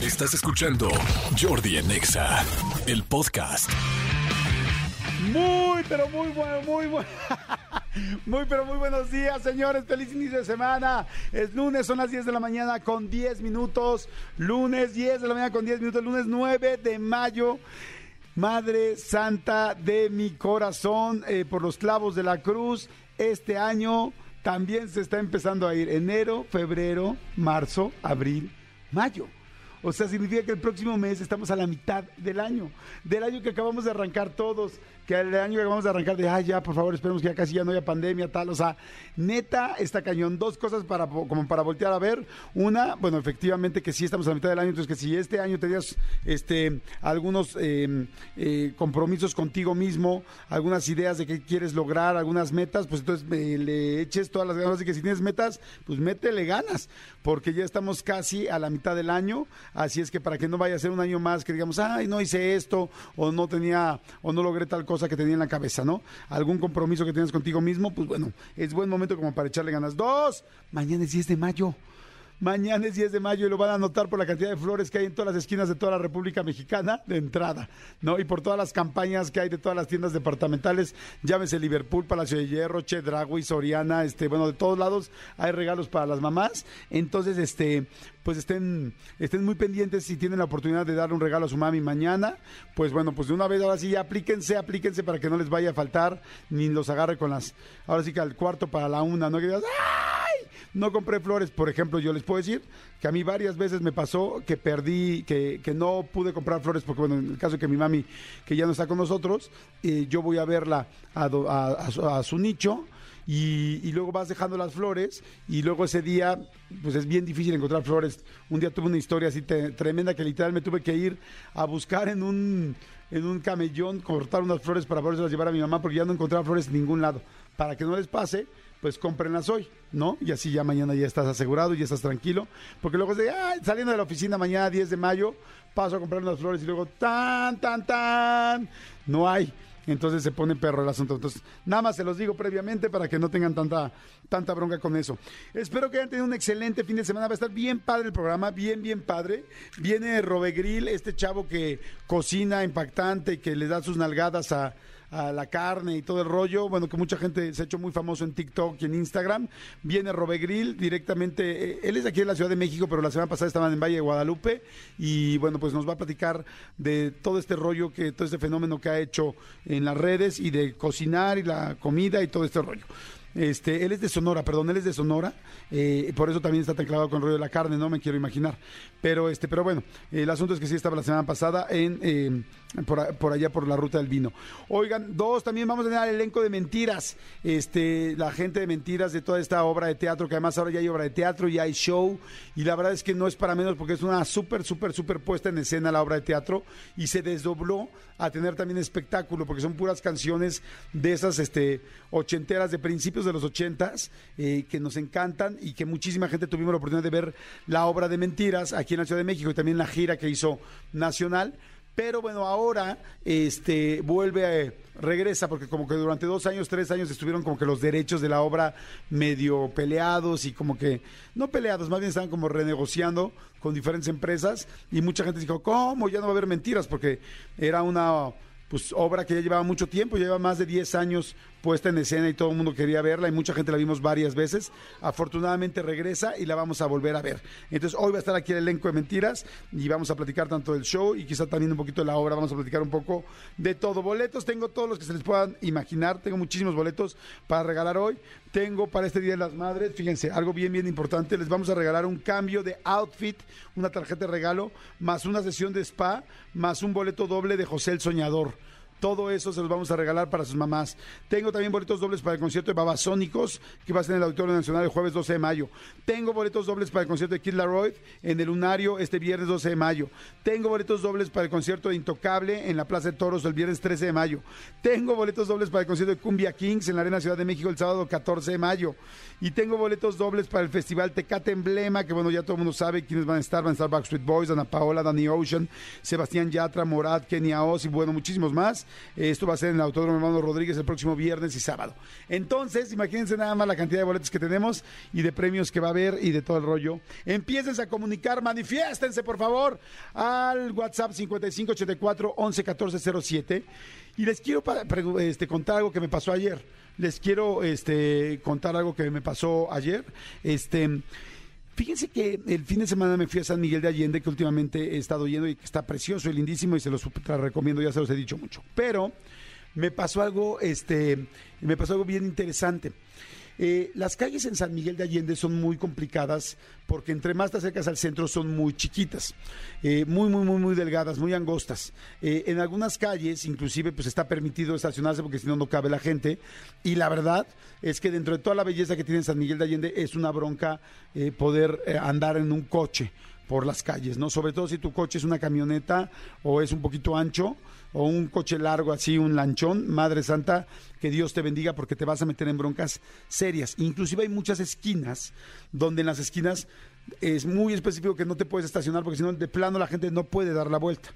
Estás escuchando Jordi Anexa, el podcast. Muy, pero muy bueno, muy bueno. Muy, pero muy buenos días, señores. Feliz inicio de semana. Es lunes, son las 10 de la mañana con 10 minutos. Lunes 10 de la mañana con 10 minutos. Lunes 9 de mayo. Madre Santa de mi corazón, eh, por los clavos de la cruz, este año también se está empezando a ir. Enero, febrero, marzo, abril, mayo. O sea, significa que el próximo mes estamos a la mitad del año, del año que acabamos de arrancar todos que el año que vamos a arrancar de, ay, ya, por favor, esperemos que ya casi ya no haya pandemia, tal. O sea, neta, está cañón. Dos cosas para, como para voltear a ver. Una, bueno, efectivamente que sí estamos a la mitad del año, entonces que si este año tenías este, algunos em, eh, compromisos contigo mismo, algunas ideas de qué quieres lograr, algunas metas, pues entonces le eches todas las ganas. Así que si tienes metas, pues métele ganas, porque ya estamos casi a la mitad del año. Así es que para que no vaya a ser un año más que digamos, ay, no hice esto, o no tenía, o no logré tal cosa que tenía en la cabeza, ¿no? Algún compromiso que tienes contigo mismo, pues bueno, es buen momento como para echarle ganas. Dos, mañana es 10 de mayo. Mañana es 10 de mayo y lo van a notar por la cantidad de flores que hay en todas las esquinas de toda la República Mexicana de entrada, ¿no? Y por todas las campañas que hay de todas las tiendas departamentales, llámese Liverpool, Palacio de Hierro, Che Dragui, Soriana, este, bueno, de todos lados hay regalos para las mamás. Entonces, este, pues estén, estén muy pendientes si tienen la oportunidad de dar un regalo a su mami mañana, pues bueno, pues de una vez ahora sí aplíquense, aplíquense para que no les vaya a faltar ni los agarre con las, ahora sí que al cuarto para la una, ¿no? Que digas, ¡ay! No compré flores, por ejemplo, yo les puedo decir que a mí varias veces me pasó que perdí, que, que no pude comprar flores, porque bueno, en el caso de que mi mami, que ya no está con nosotros, eh, yo voy a verla a, a, su, nicho. Y, luego vas dejando las flores y luego ese día pues es bien difícil encontrar flores. Un día tuve una historia así tremenda que literal me tuve que ir a buscar en un en un camellón cortar unas flores para poderse llevar a mi mamá porque ya no encontraba flores en ningún lado. Para que no les pase, pues cómprenlas hoy, ¿no? Y así ya mañana ya estás asegurado ya estás tranquilo. Porque luego es de, saliendo de la oficina mañana 10 de mayo, paso a comprar unas flores y luego, tan, tan, tan, no hay. Entonces se pone perro el asunto. Entonces, nada más se los digo previamente para que no tengan tanta, tanta bronca con eso. Espero que hayan tenido un excelente fin de semana. Va a estar bien padre el programa, bien, bien padre. Viene Robegril, este chavo que cocina impactante y que le da sus nalgadas a a la carne y todo el rollo. Bueno, que mucha gente se ha hecho muy famoso en TikTok y en Instagram. Viene Robe Grill directamente. Eh, él es aquí en la Ciudad de México, pero la semana pasada estaban en Valle de Guadalupe. Y bueno, pues nos va a platicar de todo este rollo, que todo este fenómeno que ha hecho en las redes y de cocinar y la comida y todo este rollo. Este, él es de Sonora, perdón, él es de Sonora, eh, por eso también está tan clavado con el de la carne, no me quiero imaginar. Pero este, pero bueno, el asunto es que sí estaba la semana pasada en eh, por, allá por la ruta del vino. Oigan, dos, también vamos a tener el elenco de mentiras. Este, la gente de mentiras de toda esta obra de teatro, que además ahora ya hay obra de teatro, y hay show, y la verdad es que no es para menos porque es una súper, súper, súper puesta en escena la obra de teatro, y se desdobló a tener también espectáculo, porque son puras canciones de esas este, ochenteras, de principios de los ochentas, eh, que nos encantan y que muchísima gente tuvimos la oportunidad de ver la obra de mentiras aquí en la Ciudad de México y también la gira que hizo nacional pero bueno, ahora este vuelve, a, regresa, porque como que durante dos años, tres años estuvieron como que los derechos de la obra medio peleados y como que, no peleados, más bien estaban como renegociando con diferentes empresas y mucha gente dijo, ¿cómo? Ya no va a haber mentiras, porque era una pues obra que ya llevaba mucho tiempo, lleva más de 10 años puesta en escena y todo el mundo quería verla y mucha gente la vimos varias veces. Afortunadamente regresa y la vamos a volver a ver. Entonces hoy va a estar aquí el elenco de mentiras y vamos a platicar tanto del show y quizá también un poquito de la obra, vamos a platicar un poco de todo. Boletos, tengo todos los que se les puedan imaginar, tengo muchísimos boletos para regalar hoy. Tengo para este Día de las Madres, fíjense, algo bien, bien importante, les vamos a regalar un cambio de outfit, una tarjeta de regalo, más una sesión de spa, más un boleto doble de José el Soñador. Todo eso se los vamos a regalar para sus mamás. Tengo también boletos dobles para el concierto de Babasónicos, que va a ser en el Auditorio Nacional el jueves 12 de mayo. Tengo boletos dobles para el concierto de Kid Laroi en el Lunario este viernes 12 de mayo. Tengo boletos dobles para el concierto de Intocable en la Plaza de Toros el viernes 13 de mayo. Tengo boletos dobles para el concierto de Cumbia Kings en la Arena Ciudad de México el sábado 14 de mayo. Y tengo boletos dobles para el Festival Tecate Emblema, que bueno, ya todo el mundo sabe quiénes van a estar. Van a estar Backstreet Boys, Ana Paola, Danny Ocean, Sebastián Yatra, Morat, Kenia Oz y bueno, muchísimos más. Esto va a ser en el Autódromo Hermano Rodríguez el próximo viernes y sábado. Entonces, imagínense nada más la cantidad de boletos que tenemos y de premios que va a haber y de todo el rollo. Empiecen a comunicar, manifiéstense por favor al WhatsApp 5584 11 y les quiero este, contar algo que me pasó ayer. Les quiero este, contar algo que me pasó ayer. Este, Fíjense que el fin de semana me fui a San Miguel de Allende, que últimamente he estado yendo y que está precioso y lindísimo y se los recomiendo, ya se los he dicho mucho. Pero me pasó algo, este, me pasó algo bien interesante. Eh, las calles en San Miguel de Allende son muy complicadas porque entre más te acercas al centro son muy chiquitas, eh, muy, muy, muy, muy delgadas, muy angostas. Eh, en algunas calles, inclusive, pues está permitido estacionarse porque si no, no cabe la gente. Y la verdad es que dentro de toda la belleza que tiene San Miguel de Allende es una bronca poder andar en un coche por las calles, ¿no? Sobre todo si tu coche es una camioneta o es un poquito ancho o un coche largo así, un lanchón, Madre Santa, que Dios te bendiga porque te vas a meter en broncas serias. Inclusive hay muchas esquinas donde en las esquinas es muy específico que no te puedes estacionar porque si no de plano la gente no puede dar la vuelta.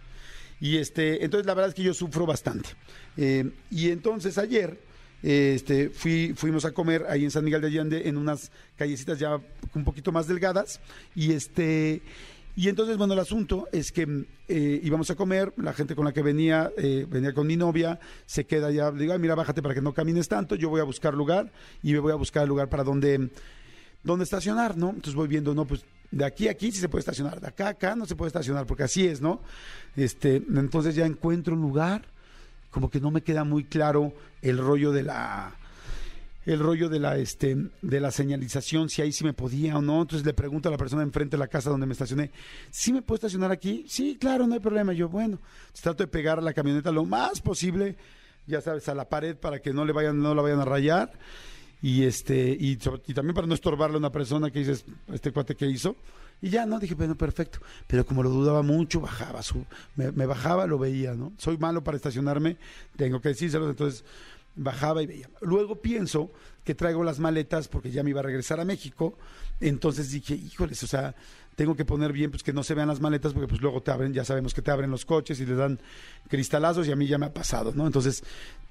Y este, entonces la verdad es que yo sufro bastante. Eh, y entonces ayer este, fui, fuimos a comer ahí en San Miguel de Allende en unas callecitas ya un poquito más delgadas y este y entonces, bueno, el asunto es que eh, íbamos a comer, la gente con la que venía, eh, venía con mi novia, se queda ya, digo, Ay, mira, bájate para que no camines tanto, yo voy a buscar lugar y me voy a buscar el lugar para donde, donde estacionar, ¿no? Entonces voy viendo, no, pues de aquí a aquí sí se puede estacionar, de acá a acá no se puede estacionar, porque así es, ¿no? Este, entonces ya encuentro un lugar, como que no me queda muy claro el rollo de la el rollo de la este de la señalización, si ahí sí me podía o no. Entonces le pregunto a la persona enfrente de la casa donde me estacioné, ¿sí me puedo estacionar aquí? Sí, claro, no hay problema. Yo, bueno, trato de pegar la camioneta lo más posible, ya sabes, a la pared para que no le vayan, no la vayan a rayar. Y este, y, también para no estorbarle a una persona que dices, este cuate que hizo. Y ya, no, dije, bueno, perfecto. Pero como lo dudaba mucho, bajaba su, me, me bajaba, lo veía, ¿no? Soy malo para estacionarme, tengo que decírselo, entonces bajaba y veía. Luego pienso que traigo las maletas porque ya me iba a regresar a México. Entonces dije, híjoles, o sea, tengo que poner bien pues que no se vean las maletas porque pues luego te abren, ya sabemos que te abren los coches y le dan cristalazos y a mí ya me ha pasado, ¿no? Entonces,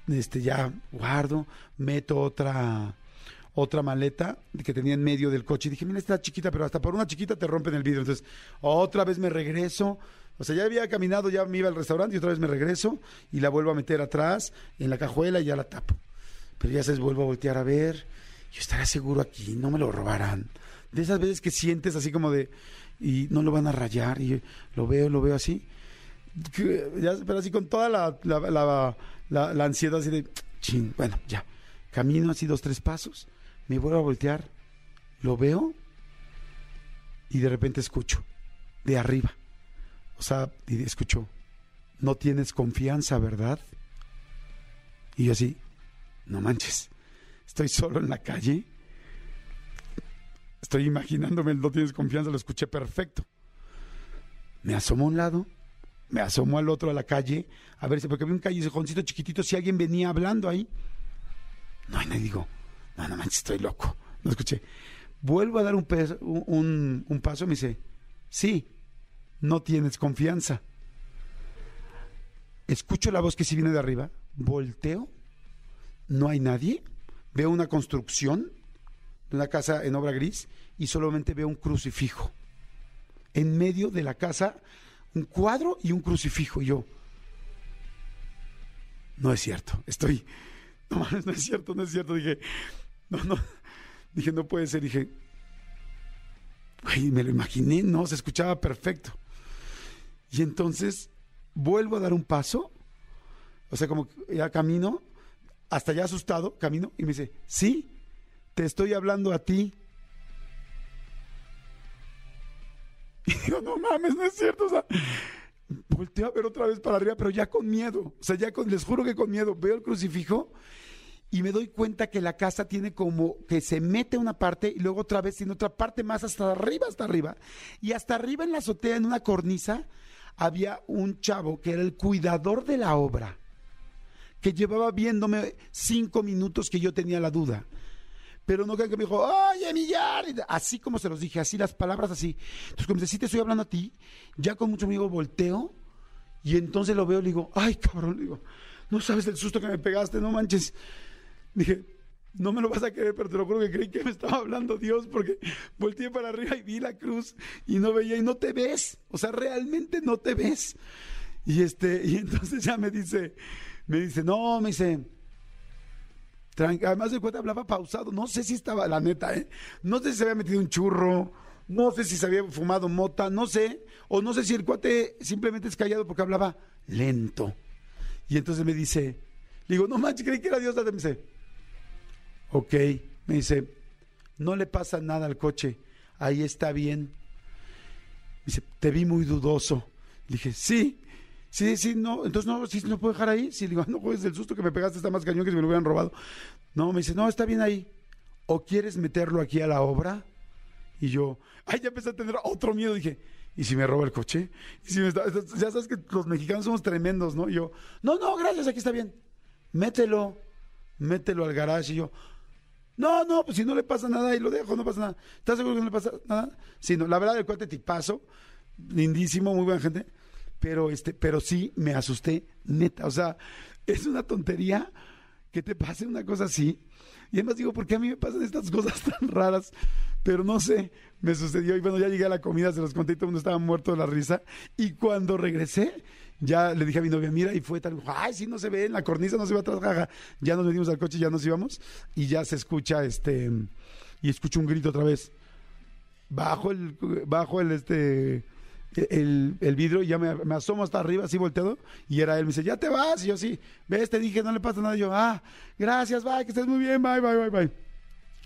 este ya guardo, meto otra otra maleta que tenía en medio del coche y dije, mira, está chiquita, pero hasta por una chiquita te rompen el vidrio. Entonces, otra vez me regreso, o sea, ya había caminado, ya me iba al restaurante y otra vez me regreso y la vuelvo a meter atrás en la cajuela y ya la tapo. Pero ya se vuelvo a voltear a ver. Yo estaré seguro aquí, no me lo robarán. De esas veces que sientes así como de, y no lo van a rayar, y lo veo, lo veo así. pero así con toda la, la, ansiedad así de, ching, bueno, ya. Camino así dos, tres pasos, me vuelvo a voltear, lo veo y de repente escucho de arriba o sea, y escuchó, no tienes confianza, ¿verdad? Y yo así, no manches, estoy solo en la calle. Estoy imaginándome no tienes confianza, lo escuché perfecto. Me asomo a un lado, me asomo al otro a la calle, a ver si, porque había un callejoncito chiquitito, si alguien venía hablando ahí. No, y no digo, no, no manches, estoy loco. No escuché. Vuelvo a dar un, un, un paso me dice, sí, no tienes confianza. Escucho la voz que si viene de arriba, volteo, no hay nadie, veo una construcción de una casa en obra gris y solamente veo un crucifijo. En medio de la casa, un cuadro y un crucifijo. Y yo, no es cierto, estoy, no, no es cierto, no es cierto. Dije, no, no, dije, no puede ser. Dije, me lo imaginé, no, se escuchaba perfecto. Y entonces vuelvo a dar un paso, o sea, como ya camino, hasta ya asustado, camino, y me dice, sí, te estoy hablando a ti. Y digo, no mames, no es cierto, volteo a ver otra vez para arriba, pero ya con miedo, o sea, ya les juro que con miedo, veo el crucifijo y me doy cuenta que la casa tiene como que se mete una parte y luego otra vez tiene otra parte más hasta arriba, hasta arriba. Y hasta arriba en la azotea, en una cornisa, había un chavo que era el cuidador de la obra, que llevaba viéndome cinco minutos que yo tenía la duda. Pero no que me dijo, oye, Millar, así como se los dije, así las palabras así. Entonces, como si te estoy hablando a ti, ya con mucho amigo volteo y entonces lo veo y le digo, ay, cabrón, le digo, no sabes el susto que me pegaste, no manches. Dije, no me lo vas a creer, pero te lo juro que creí que me estaba hablando Dios porque volteé para arriba y vi la cruz y no veía y no te ves. O sea, realmente no te ves. Y este, y entonces ya me dice, me dice, no, me dice, además de cuenta hablaba pausado, no sé si estaba, la neta, ¿eh? No sé si se había metido un churro, no sé si se había fumado mota, no sé, o no sé si el cuate simplemente es callado porque hablaba lento. Y entonces me dice, digo, no manches, creí que era Dios, me dice, Ok, me dice, no le pasa nada al coche, ahí está bien. Me dice, te vi muy dudoso. Dije, sí, sí, sí, no, entonces no, sí, no puedo dejar ahí. Sí, le digo, ah, no, pues el susto que me pegaste está más cañón que si me lo hubieran robado. No, me dice, no, está bien ahí. ¿O quieres meterlo aquí a la obra? Y yo, ay, ya empecé a tener otro miedo. Dije, ¿y si me roba el coche? ¿Y si me ya sabes que los mexicanos somos tremendos, ¿no? Y yo, no, no, gracias, aquí está bien. Mételo, mételo al garage. Y yo, no, no, pues si no le pasa nada y lo dejo, no pasa nada. ¿Estás seguro que no le pasa nada? Sí, la verdad, el cuate tipazo, lindísimo, muy buena gente, pero este, pero sí me asusté, neta. O sea, es una tontería que te pase una cosa así. Y además digo, ¿por qué a mí me pasan estas cosas tan raras? Pero no sé, me sucedió. Y bueno, ya llegué a la comida, se los conté y todo el mundo estaba muerto de la risa. Y cuando regresé, ya le dije a mi novia, mira, y fue tal, ay, sí, no se ve, en la cornisa no se ve atrás, jaja. Ya nos venimos al coche, ya nos íbamos, y ya se escucha, este, y escucho un grito otra vez. Bajo el, bajo el, este, el, el vidrio y ya me, asomo hasta arriba, así volteado, y era él, me dice, ya te vas, y yo sí, ves, te dije, no le pasa nada, y yo, ah, gracias, bye, que estés muy bien, bye, bye, bye, bye.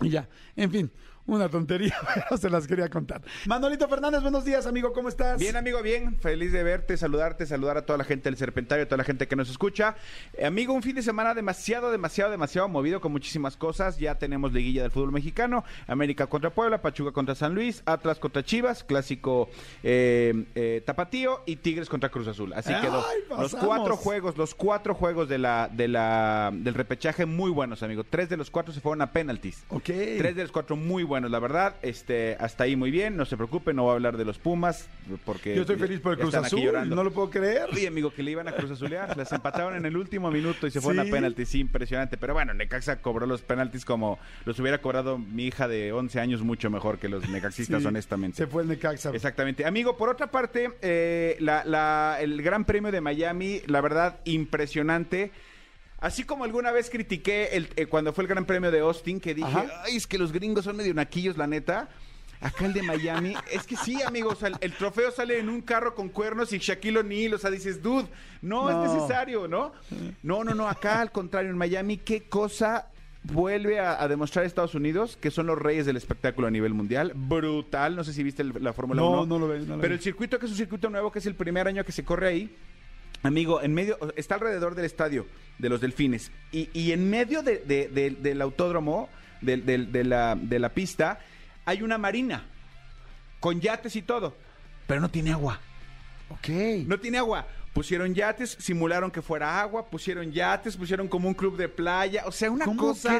Y ya, en fin, una tontería, pero se las quería contar. Manolito Fernández, buenos días, amigo, ¿cómo estás? Bien, amigo, bien. Feliz de verte, saludarte, saludar a toda la gente del Serpentario, a toda la gente que nos escucha. Eh, amigo, un fin de semana demasiado, demasiado, demasiado movido con muchísimas cosas. Ya tenemos liguilla del fútbol mexicano, América contra Puebla, Pachuca contra San Luis, Atlas contra Chivas, clásico eh, eh, Tapatío y Tigres contra Cruz Azul. Así quedó. Los cuatro juegos, los cuatro juegos de la, de la, del repechaje muy buenos, amigo. Tres de los cuatro se fueron a penalties. Ok. Tres de los cuatro muy buenos la verdad. Este, hasta ahí muy bien, no se preocupen, no voy a hablar de los Pumas, porque... Yo estoy feliz por el Cruz Azul, no lo puedo creer. Sí, amigo, que le iban a Cruz Azulear, las empataron en el último minuto y se fueron a penaltis, sí, impresionante. Pero bueno, Necaxa cobró los penaltis como los hubiera cobrado mi hija de 11 años, mucho mejor que los necaxistas, honestamente. Se fue el Necaxa. Exactamente. Amigo, por otra parte, eh, el Gran Premio de Miami, la verdad, impresionante. Así como alguna vez critiqué el, eh, cuando fue el Gran Premio de Austin, que dije, ay, es que los gringos son medio naquillos, la neta. Acá el de Miami, es que sí, amigos, el, el, trofeo sale en un carro con cuernos y Shaquille O'Neal, o sea, dices, dude, no, es necesario, ¿no? No, no, no, acá al contrario, en Miami, qué cosa vuelve a, demostrar Estados Unidos que son los reyes del espectáculo a nivel mundial. Brutal, no sé si viste la Fórmula 1. No, no lo veo. pero el circuito, que es un circuito nuevo, que es el primer año que se corre ahí, Amigo, en medio, está alrededor del estadio de los delfines. Y, y en medio del autódromo, de, la, de la pista, hay una marina. Con yates y todo. Pero no tiene agua. Ok. No tiene agua pusieron yates, simularon que fuera agua, pusieron yates, pusieron como un club de playa, o sea, una cosa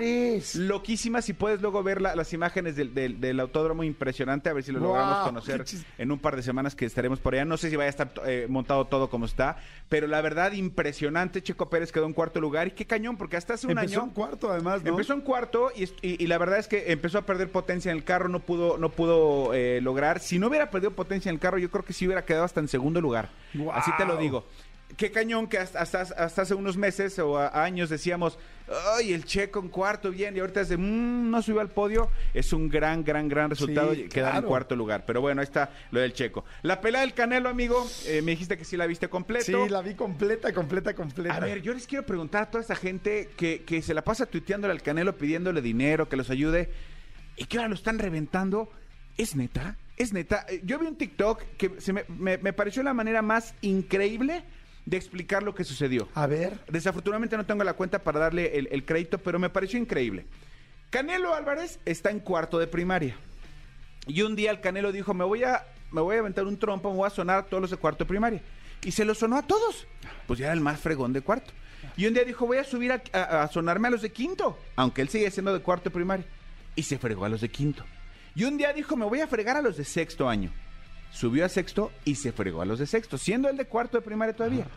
loquísima. Si puedes luego ver las imágenes del, autódromo, impresionante, a ver si lo logramos conocer en un par de semanas que estaremos por allá. No sé si vaya a estar eh, montado todo como está, pero la verdad, impresionante. Checo Pérez quedó en cuarto lugar y qué cañón, porque hasta hace un año. Empezó en cuarto, además, ¿no? Empezó en cuarto y, la verdad es que empezó a perder potencia en el carro, no pudo, no pudo eh, lograr. Si no hubiera perdido potencia en el carro, yo creo que sí hubiera quedado hasta en segundo lugar. Así te lo digo qué cañón que hasta, hasta, hace unos meses o años decíamos, ay, el Checo en cuarto, bien, y ahorita es de, mmm, no subió al podio. Es un gran, gran, gran resultado quedar en cuarto lugar. Pero bueno, ahí está lo del Checo. La pelea del Canelo, amigo, eh, me dijiste que sí la viste completa. Sí, la vi completa, completa, completa. A ver, yo les quiero preguntar a toda esa gente que, que se la pasa tuiteándole al Canelo, pidiéndole dinero, que los ayude, y que ahora lo están reventando. ¿Es neta? Es neta. Yo vi un TikTok que se me, me pareció la manera más increíble de explicar lo que sucedió. A ver. Desafortunadamente no tengo la cuenta para darle el, crédito, pero me pareció increíble. Canelo Álvarez está en cuarto de primaria. Y un día el Canelo dijo, me voy a, me voy a aventar un trompo, me voy a sonar a todos los de cuarto de primaria. Y se lo sonó a todos. Pues ya era el más fregón de cuarto. Y un día dijo, voy a subir a, sonarme a los de quinto, aunque él sigue siendo de cuarto de primaria. Y se fregó a los de quinto. Y un día dijo, me voy a fregar a los de sexto año subió a sexto y se fregó a los de sexto, siendo el de cuarto de primaria todavía.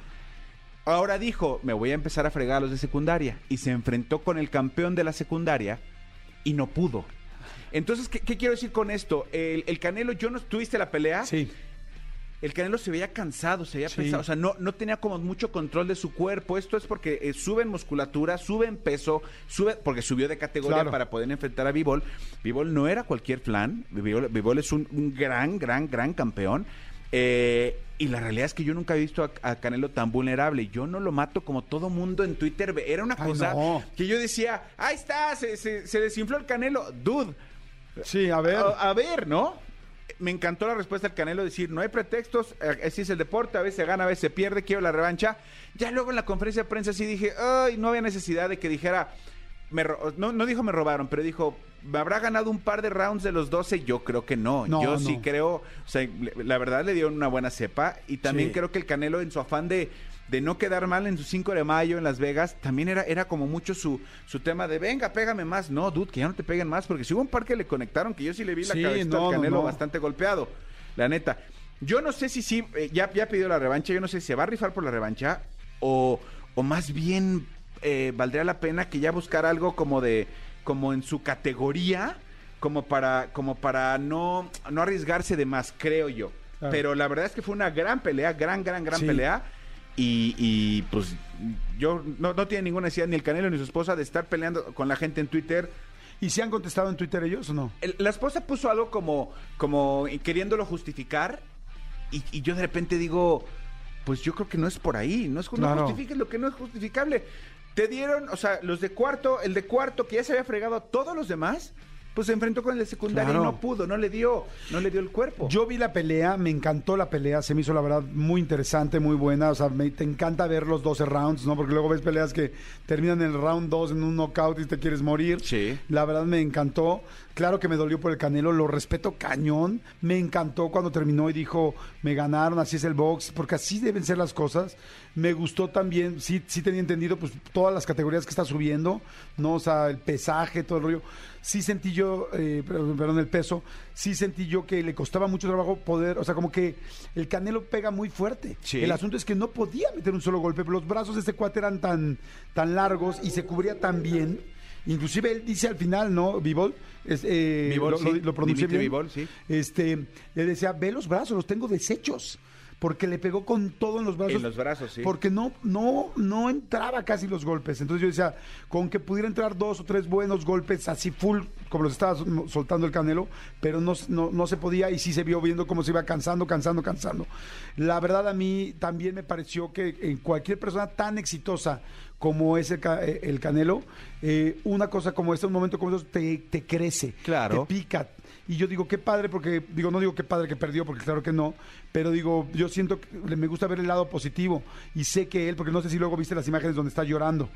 Ahora dijo, me voy a empezar a fregar a los de secundaria. Y se enfrentó con el campeón de la secundaria y no pudo. Entonces, ¿qué, quiero decir con esto? El, el Canelo, yo no tuviste la pelea. Sí. El Canelo se veía cansado, se veía Sí. pesado, o sea, no, no tenía como mucho control de su cuerpo. Esto es porque eh, sube en musculatura, sube en peso, sube porque subió de categoría Claro. para poder enfrentar a Bivol. Bivol no era cualquier flan, Bivol, es un, un gran, gran, gran campeón. Eh, y la realidad es que yo nunca he visto a, a Canelo tan vulnerable. Yo no lo mato como todo mundo en Twitter. Era una Ay, cosa no. que yo decía, ahí está, se, se- se desinfló el Canelo. Dude, Sí, a ver. a, a ver, ¿no? Me encantó la respuesta del Canelo, decir, no hay pretextos, eh, así es el deporte, a veces se gana, a veces se pierde, quiero la revancha. Ya luego en la conferencia de prensa sí dije, ay, no había necesidad de que dijera, me no, no dijo me robaron, pero dijo, ¿me habrá ganado un par de rounds de los 12? Yo creo que no. No, Yo no. sí creo, o sea, la verdad le dio una buena cepa y también Sí. creo que el Canelo en su afán de, de no quedar mal en su 5 de mayo en Las Vegas, también era, era como mucho su, su tema de, venga, pégame más. No, dude, que ya no te peguen más, porque si hubo un par que le conectaron, que yo sí le vi la Sí, cabeza no, al Canelo no. bastante golpeado, la neta. Yo no sé si sí, eh, ya, ya pidió la revancha, yo no sé si se va a rifar por la revancha o, o más bien eh, valdría la pena que ya buscara algo como de, como en su categoría, como para, como para no, no arriesgarse de más, creo yo. Claro. Pero la verdad es que fue una gran pelea, gran, gran, gran Sí. pelea. Y, y, pues yo no, no tiene ninguna necesidad ni el Canelo ni su esposa de estar peleando con la gente en Twitter. ¿Y si han contestado en Twitter ellos o no? El- la esposa puso algo como, como queriéndolo justificar y, y yo de repente digo, pues yo creo que no es por ahí, no es Claro. no justifiques lo que no es justificable. Te dieron, o sea, los de cuarto, el de cuarto que ya se había fregado a todos los demás, pues se enfrentó con el de secundaria Claro. y no pudo, no le dio, no le dio el cuerpo. Yo vi la pelea, me encantó la pelea, se me hizo la verdad muy interesante, muy buena, o sea, me, te encanta ver los 12 rounds, ¿no? Porque luego ves peleas que terminan en el round 2 en un knockout y te quieres morir. Sí. La verdad me encantó. Claro que me dolió por el Canelo, lo respeto cañón. Me encantó cuando terminó y dijo, me ganaron, así es el box, porque así deben ser las cosas. Me gustó también, sí, sí tenía entendido, pues todas las categorías que está subiendo, ¿no? O sea, el pesaje, todo el rollo. Sí sentí yo, eh, perdón, el peso, sí sentí yo que le costaba mucho trabajo poder, o sea, como que el Canelo pega muy fuerte. Sí. El asunto es que no podía meter un solo golpe, pero los brazos de este cuate eran tan, tan largos y se cubría tan bien. Inclusive él dice al final, ¿no? Bivol, es, eh, lo, sí. lo- lo pronuncié Dimitri bien. Sí. Este, él decía, ve los brazos, los tengo deshechos. Porque le pegó con todo en los brazos. En los brazos, sí. Porque no, no, no entraba casi los golpes. Entonces yo decía, con que pudiera entrar dos o tres buenos golpes así full, como los estaba sol- soltando el canelo, pero no, no, no se podía y sí se vio viendo cómo se iba cansando, cansando, cansando. La verdad a mí también me pareció que en cualquier persona tan exitosa como es el, eh, el Canelo, eh, una cosa como esta, un momento como estos, te, te crece, Claro. te pica. Y yo digo, qué padre, porque, digo, no digo qué padre que perdió, porque claro que no, pero digo, yo siento que me gusta ver el lado positivo y sé que él, porque no sé si luego viste las imágenes donde está llorando,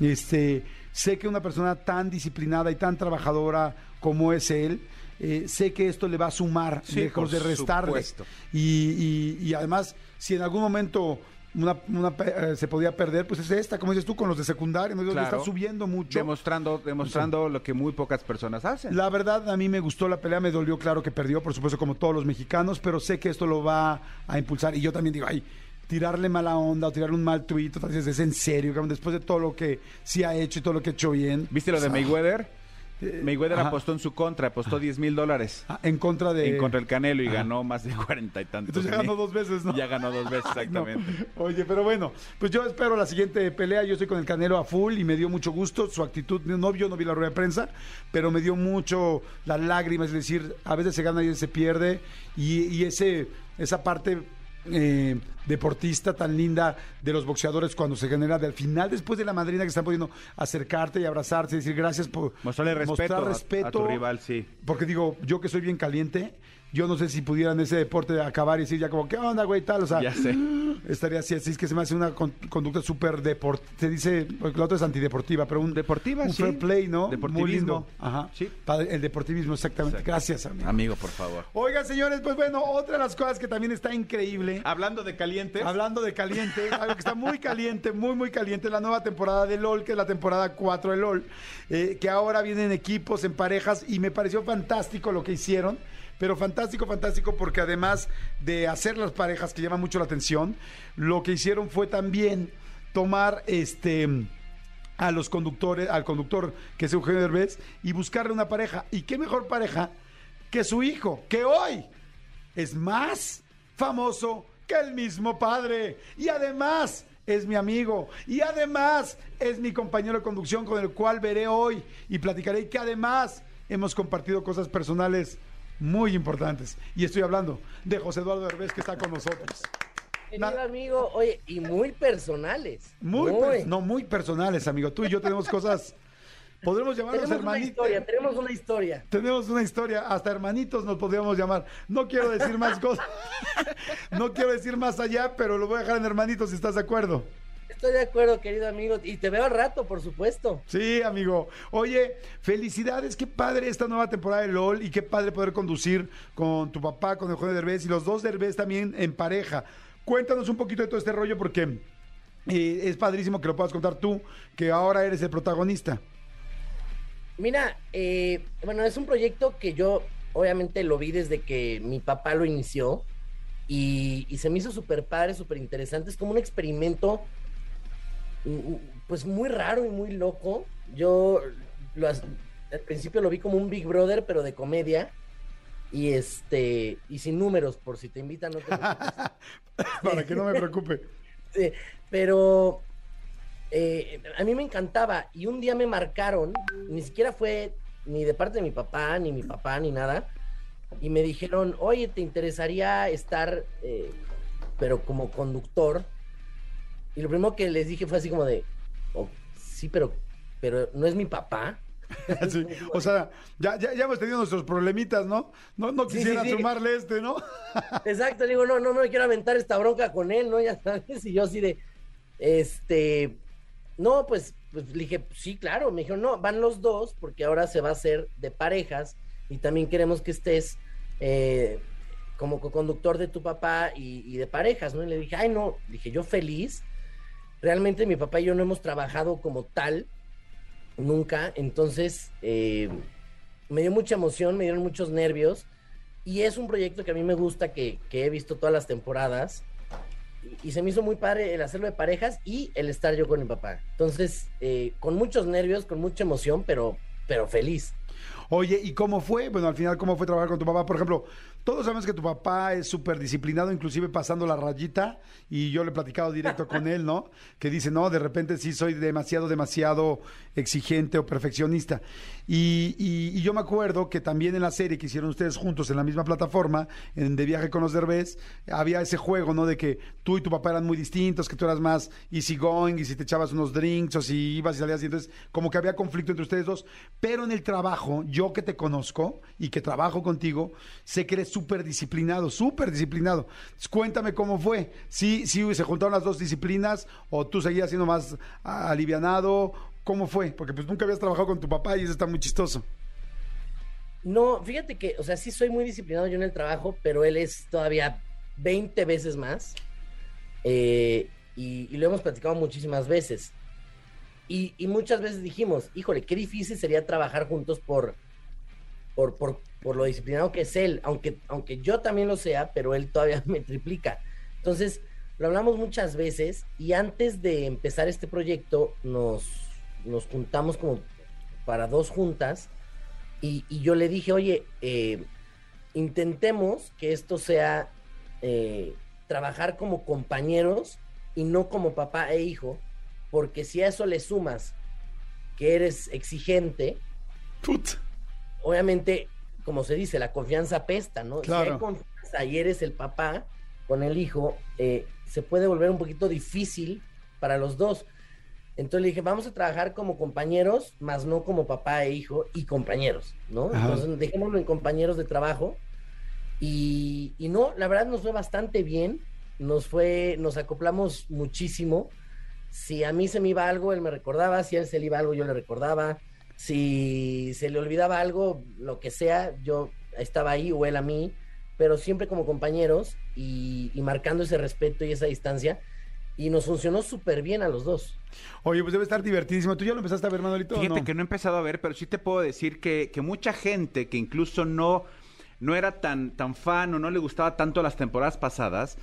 este, sé que una persona tan disciplinada y tan trabajadora como es él, eh, sé que esto le va a sumar, Sí, lejos de restarle. y- y además, si en algún momento una, una eh, se podía perder, pues es esta, como dices tú, con los de secundaria, ¿no? Claro. está subiendo mucho. Demostrando, demostrando lo que muy pocas personas hacen. La verdad, a mí me gustó la pelea, me dolió, claro que perdió, por supuesto, como todos los mexicanos, pero sé que esto lo va a impulsar. Y yo también digo, ay, tirarle mala onda o tirarle un mal tuit, entonces es en serio, después de todo lo que sí ha hecho y todo lo que ha hecho bien. ¿Viste lo de O sea, Mayweather? Eh, Mayweather ajá. apostó en su contra, apostó 10 mil dólares Ah, en contra de... en contra del Canelo y Ajá. ganó más de 40 y tantos. Entonces ya ganó dos veces, ¿no? Ya ganó dos veces, no. exactamente. Oye, pero bueno, pues yo espero la siguiente pelea. Yo estoy con el Canelo a full y me dio mucho gusto su actitud. No, yo no vi la rueda de prensa, pero me dio mucho las lágrimas. Es decir, a veces se gana y a veces se pierde. Y, y ese, esa parte eh, deportista tan linda de los boxeadores cuando se genera del final, después de la madrina que están pudiendo acercarte y abrazarte y decir gracias por Mostrarle respeto, mostrar a- respeto a tu rival, sí. porque digo, yo que soy bien caliente, yo no sé si pudiera en ese deporte acabar y decir ya como, ¿qué onda, güey? Tal, o sea, Ya sé. estaría así, así es que se me hace una con- conducta súper deportiva, se dice, porque la otra es antideportiva, pero un, Deportiva, un sí. fair play, ¿no? Muy Deportivismo. lindo. Ajá. Sí. El deportivismo, exactamente. Exacto. Gracias, amigo. Amigo, por favor. Oigan, señores, pues bueno, otra de las cosas que también está increíble. Hablando de calientes. Hablando de caliente, algo que está muy caliente, muy, muy caliente, la nueva temporada de LOL, que es la temporada 4 de LOL, eh, que ahora vienen equipos, en parejas, y me pareció fantástico lo que hicieron, pero fantástico, fantástico, porque además de hacer las parejas que llaman mucho la atención, lo que hicieron fue también tomar este a los conductores, al conductor que es Eugenio Derbez y buscarle una pareja. ¿Y qué mejor pareja que su hijo, que hoy es más famoso que el mismo padre? Y además es mi amigo y además es mi compañero de conducción con el cual veré hoy y platicaré y que además hemos compartido cosas personales muy importantes. Y estoy hablando de José Eduardo Derbez que está con nosotros. Querido amigo, oye, y muy personales. Muy, per- no muy personales, amigo. Tú y yo tenemos cosas. Podremos llamarnos hermanitos. tenemos una historia. Tenemos una historia, hasta hermanitos nos podríamos llamar. No quiero decir más cosas. No quiero decir más allá, pero lo voy a dejar en hermanitos si estás de acuerdo. Estoy de acuerdo, querido amigo, y te veo al rato, por supuesto. Sí, amigo. Oye, felicidades, qué padre esta nueva temporada de LOL y qué padre poder conducir con tu papá, con Eugenio Derbez y los dos Derbez también en pareja. Cuéntanos un poquito de todo este rollo porque eh, es padrísimo que lo puedas contar tú, que ahora eres el protagonista. Mira, eh, bueno, es un proyecto que yo obviamente lo vi desde que mi papá lo inició y, y se me hizo súper padre, súper interesante. Es como un experimento, pues muy raro y muy loco. Yo lo al principio lo vi como un Big Brother, pero de comedia. Y este, y sin números, por si te invitan, no te. Para que no me preocupe. Sí, pero eh, a mí me encantaba y un día me marcaron, ni siquiera fue ni de parte de mi papá, ni mi papá, ni nada, y me dijeron, oye, ¿te interesaría estar, eh, pero como conductor? Y lo primero que les dije fue así como de, "Oh, sí, pero, pero no es mi papá. Sí, O sea, ya, ya, ya hemos tenido nuestros problemitas, ¿no? No, no quisiera sí, sí. sumarle este, ¿no? Exacto, digo, no, no me quiero aventar esta bronca con él, ¿no? Ya sabes, y yo así de, este, no, pues, pues le dije, sí, claro, me dijeron, no, van los dos, porque ahora se va a hacer de parejas, y también queremos que estés eh, como co-conductor de tu papá y, y de parejas, ¿no? Y le dije, ay, no, dije, yo feliz, realmente mi papá y yo no hemos trabajado como tal, nunca, entonces, eh, me dio mucha emoción, me dieron muchos nervios, y es un proyecto que a mí me gusta, que, he visto todas las temporadas. Y, y se me hizo muy padre el hacerlo de parejas y el estar yo con mi papá. Entonces, eh, con muchos nervios, con mucha emoción, pero, pero feliz. Oye, ¿y cómo fue? Bueno, al final, ¿cómo fue trabajar con tu papá? Por ejemplo, todos sabemos que tu papá es súper disciplinado, inclusive pasando la rayita, y yo le he platicado directo con él, ¿no? Que dice, no, de repente sí soy demasiado, demasiado exigente o perfeccionista. Y, y- y yo me acuerdo que también en la serie que hicieron ustedes juntos en la misma plataforma, en De Viaje con los Derbez, había ese juego, ¿no? De que tú y tu papá eran muy distintos, que tú eras más easy going, y si te echabas unos drinks, o si ibas y salías, y entonces como que había conflicto entre ustedes dos. Pero en el trabajo, yo que te conozco y que trabajo contigo, sé que eres súper disciplinado, súper disciplinado. Cuéntame cómo fue. Si sí, se juntaron las dos disciplinas o tú seguías siendo más alivianado. ¿Cómo fue? Porque pues nunca habías trabajado con tu papá y eso está muy chistoso. No, fíjate que, o sea, sí soy muy disciplinado yo en el trabajo, pero él es todavía 20 veces más. Eh, y, lo hemos platicado muchísimas veces. Y, y muchas veces dijimos, híjole, qué difícil sería trabajar juntos por, por, por, por lo disciplinado que es él, aunque, aunque yo también lo sea, pero él todavía me triplica. Entonces, lo hablamos muchas veces y antes de empezar este proyecto nos, nos juntamos como para dos juntas y, y yo le dije, oye, eh, intentemos que esto sea eh, trabajar como compañeros y no como papá e hijo, porque si a eso le sumas que eres exigente, Put. obviamente, como se dice, la confianza pesta, ¿no? Si Claro. hay confianza y eres el papá con el hijo, eh, se puede volver un poquito difícil para los dos. Entonces le dije, vamos a trabajar como compañeros, más no como papá e hijo y compañeros, ¿no? Ajá. Entonces dejémoslo en compañeros de trabajo. Y, y no, la verdad nos fue bastante bien, nos fue, nos acoplamos muchísimo. Si a mí se me iba algo, él me recordaba, si a él se le iba algo, yo le recordaba. Si se le olvidaba algo, lo que sea, yo estaba ahí o él a mí, pero siempre como compañeros y, y marcando ese respeto y esa distancia. Y nos funcionó súper bien a los dos. Oye, pues debe estar divertidísimo. ¿Tú ya lo empezaste a ver, Manolito? Fíjate no? que no he empezado a ver, pero sí te puedo decir que, que mucha gente que incluso no, no era tan, tan fan o no le gustaba tanto las temporadas pasadas,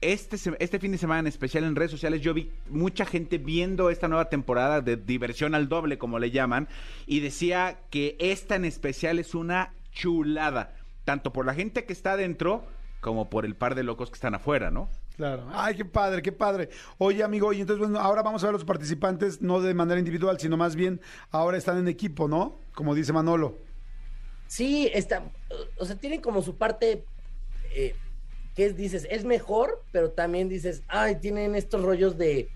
este, este fin de semana en especial en redes sociales yo vi mucha gente viendo esta nueva temporada de diversión al doble, como le llaman, y decía que esta en especial es una chulada, tanto por la gente que está adentro como por el par de locos que están afuera, ¿no? Claro. Ay, qué padre, qué padre. Oye, amigo, y entonces, bueno, ahora vamos a ver a los participantes, no de manera individual, sino más bien ahora están en equipo, ¿no? Como dice Manolo. Sí, está, o sea, tienen como su parte eh, que es, dices, es mejor, pero también dices, ay, tienen estos rollos de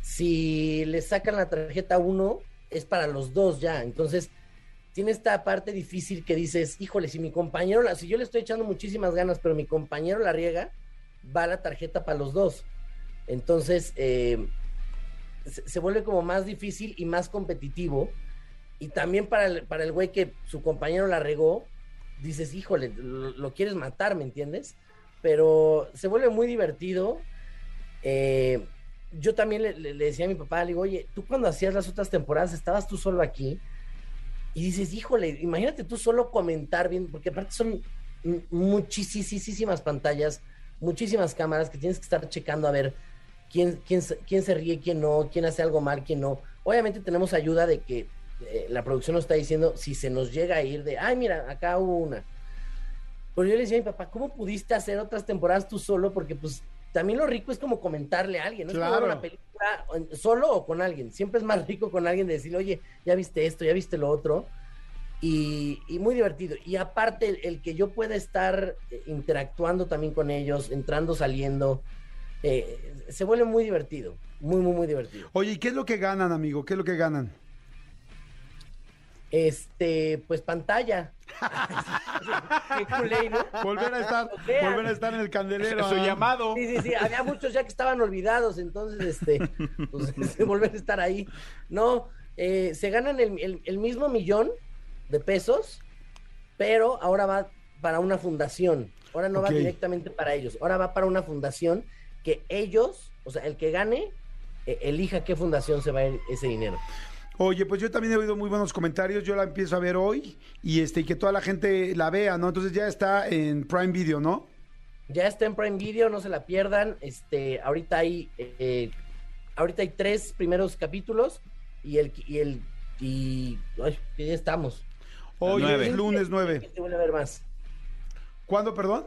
si le sacan la tarjeta a uno, es para los dos ya. Entonces, tiene esta parte difícil que dices, híjole, si mi compañero, la, si yo le estoy echando muchísimas ganas, pero mi compañero la riega, va la tarjeta para los dos. Entonces, eh, se, vuelve como más difícil y más competitivo. Y también para el, para el güey que su compañero la regó, dices, híjole, lo, lo quieres matar, ¿me entiendes? Pero se vuelve muy divertido. Eh, yo también le, le- decía a mi papá, le digo, oye, tú cuando hacías las otras temporadas, estabas tú solo aquí. Y dices, híjole, imagínate tú solo comentar bien, porque aparte son muchísimas pantallas, muchísimas cámaras que tienes que estar checando a ver quién, quién, se- quién se ríe, quién no, quién hace algo mal, quién no. Obviamente tenemos ayuda de que eh, la producción nos está diciendo si se nos llega a ir de, ay, mira, acá hubo una. Pero yo le decía a mi papá, ¿cómo pudiste hacer otras temporadas tú solo? Porque pues también lo rico es como comentarle a alguien, no es como Claro. una película solo o con alguien. Siempre es más rico con alguien de decirle, oye, ya viste esto, ya viste lo otro. Y, y muy divertido. Y aparte, el, el que yo pueda estar eh, interactuando también con ellos, entrando, saliendo, eh, se vuelve muy divertido. Muy, muy, muy divertido. Oye, ¿y qué es lo que ganan, amigo? ¿Qué es lo que ganan? Este, pues pantalla. Qué culé, ¿no? Volver a estar, volver a estar en el candelero. Su llamado. Sí, sí, sí, había muchos ya que estaban olvidados, entonces, este, pues, volver a estar ahí. No, eh, se ganan el, el- el mismo millón de pesos, pero ahora va para una fundación. Ahora no va directamente para ellos, ahora va para una fundación que ellos, o sea, el que gane, eh, elija qué fundación se va a ir ese dinero. Oye, pues yo también he oído muy buenos comentarios. Yo la empiezo a ver hoy y este y que toda la gente la vea, ¿no? Entonces ya está en Prime Video, ¿no? Ya está en Prime Video, no se la pierdan. Este, ahorita hay, eh, ahorita hay tres primeros capítulos y el y el y ay, ya estamos. Hoy Nueve. es lunes 9. Se vuelve a ver más. ¿Cuándo, perdón?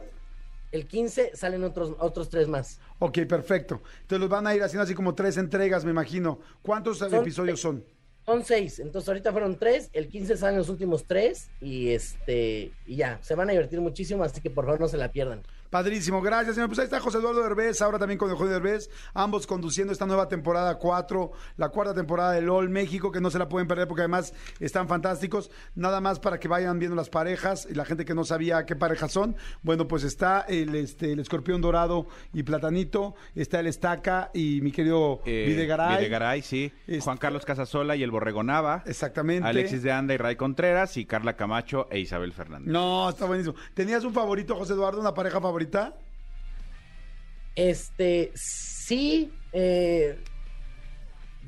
El 15 salen otros otros tres más. Ok, perfecto. Entonces los van a ir haciendo así como tres entregas, me imagino. ¿Cuántos episodios son? Son seis, entonces ahorita fueron tres, el 15 salen los últimos tres y este y ya, se van a divertir muchísimo, así que por favor no se la pierdan. Padrísimo, gracias, señor. Pues ahí está José Eduardo Derbez, ahora también con José Derbez, ambos conduciendo esta nueva temporada 4, la cuarta temporada de LOL México, que no se la pueden perder porque además están fantásticos. Nada más para que vayan viendo las parejas y la gente que no sabía qué parejas son. Bueno, pues está el, este, el escorpión dorado y platanito, está el estaca y mi querido Eh, Videgaray. Videgaray, sí. Este- Juan Carlos Casasola y el Borregonava. Exactamente. Alexis de Anda y Ray Contreras y Carla Camacho e Isabel Fernández. No, está buenísimo. ¿Tenías un favorito, José Eduardo, una pareja favorita? Este, sí, eh,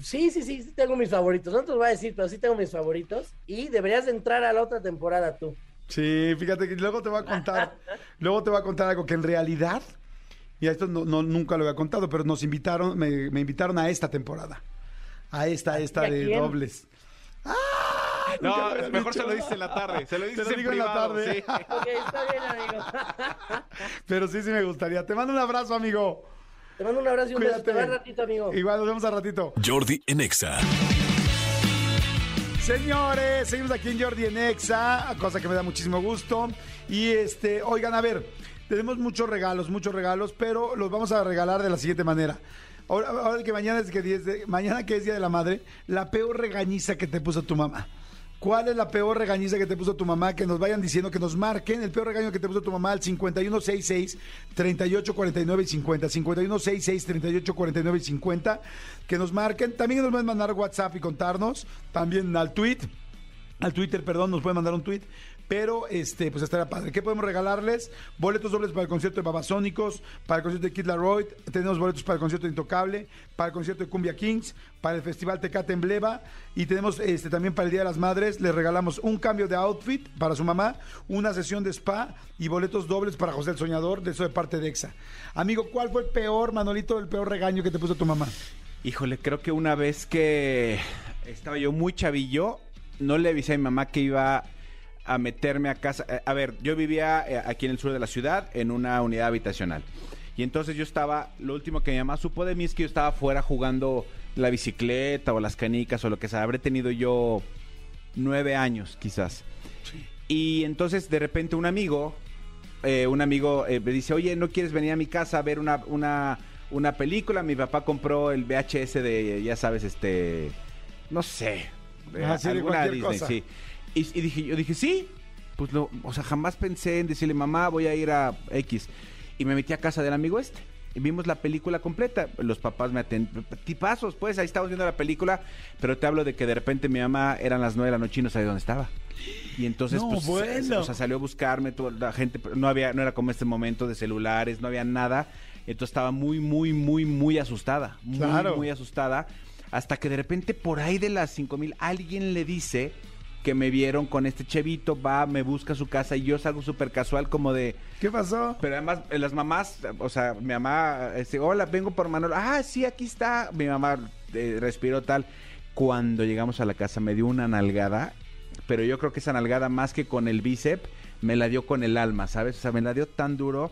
sí, sí, sí, sí tengo mis favoritos. No te los voy a decir, pero sí tengo mis favoritos. Y deberías de entrar a la otra temporada tú. Sí, fíjate que luego te voy a contar, luego te voy a contar algo que en realidad, y esto no, no- nunca lo había contado, pero nos invitaron, me, me invitaron a esta temporada, a esta, a esta ¿Y a de quién? dobles. Nunca No, lo mejor dicho. se lo dices en la tarde. Se lo dices lo en digo en la tarde. sí. Ok, está bien, amigo. Pero sí, sí me gustaría. Te mando un abrazo, amigo. Te mando un abrazo y un beso. Cuídate. Te va un ratito, amigo. Igual nos vemos al ratito. Jordi en Exa. Señores, seguimos aquí en Jordi en Exa, cosa que me da muchísimo gusto. Y este, oigan, a ver, tenemos muchos regalos, muchos regalos, pero los vamos a regalar de la siguiente manera. Ahora, ahora que mañana es que 10 de- mañana que es Día de la Madre, la peor regañiza que te puso tu mamá. ¿Cuál es la peor regañiza que te puso tu mamá? Que nos vayan diciendo, que nos marquen el peor regaño que te puso tu mamá al 5166-3849 y 50. 5166-3849 y 50. Que nos marquen. También nos pueden mandar WhatsApp y contarnos. También al tweet al Twitter, perdón, nos pueden mandar un tweet. Pero este, pues estará padre. ¿Qué podemos regalarles? Boletos dobles para el concierto de Babasónicos, para el concierto de Kid Laroi, tenemos boletos para el concierto de Intocable, para el concierto de Cumbia Kings, para el Festival Tecate en Bleva y tenemos este también para el Día de las Madres, les regalamos un cambio de outfit para su mamá, una sesión de spa y boletos dobles para José el Soñador, de eso de parte de EXA. Amigo, ¿cuál fue el peor, Manolito, el peor regaño que te puso tu mamá? Híjole, creo que una vez que estaba yo muy chavillo, no le avisé a mi mamá que iba a meterme a casa. Eh, A ver, yo vivía eh, aquí en el sur de la ciudad en una unidad habitacional. Y entonces yo estaba, lo último que mi mamá supo de mí es que yo estaba afuera jugando la bicicleta o las canicas o lo que sea. Habré tenido yo nueve años quizás. Y entonces de repente un amigo, eh, un amigo eh, me dice, oye, ¿no quieres venir a mi casa a ver una, una, una película? Mi papá compró el VHS de, ya sabes, este, no sé, de Ah, sí, cualquier Disney, cosa. sí. Y, y dije, yo dije, sí, pues lo, o sea, jamás pensé en decirle, mamá, voy a ir a X. Y me metí a casa del amigo este. Y vimos la película completa. Los papás me atendieron. Tipazos, pues, ahí estábamos viendo la película. Pero te hablo de que de repente mi mamá eran las nueve de la noche y no sabía dónde estaba. Y entonces, No, pues, bueno. o sea, salió a buscarme, toda la gente, no había, no era como este momento de celulares, no había nada. Entonces estaba muy, muy, muy, muy asustada. Muy, Claro. muy asustada. Hasta que de repente por ahí de las cinco mil alguien le dice que me vieron con este chevito, va, me busca a su casa y yo salgo súper casual como de... ¿Qué pasó? Pero además, eh, las mamás, o sea, mi mamá, este, hola, vengo por Manolo. Ah, sí, aquí está. Mi mamá eh, respiró tal. Cuando llegamos a la casa me dio una nalgada, pero yo creo que esa nalgada más que con el bíceps, me la dio con el alma, ¿sabes? O sea, me la dio tan duro,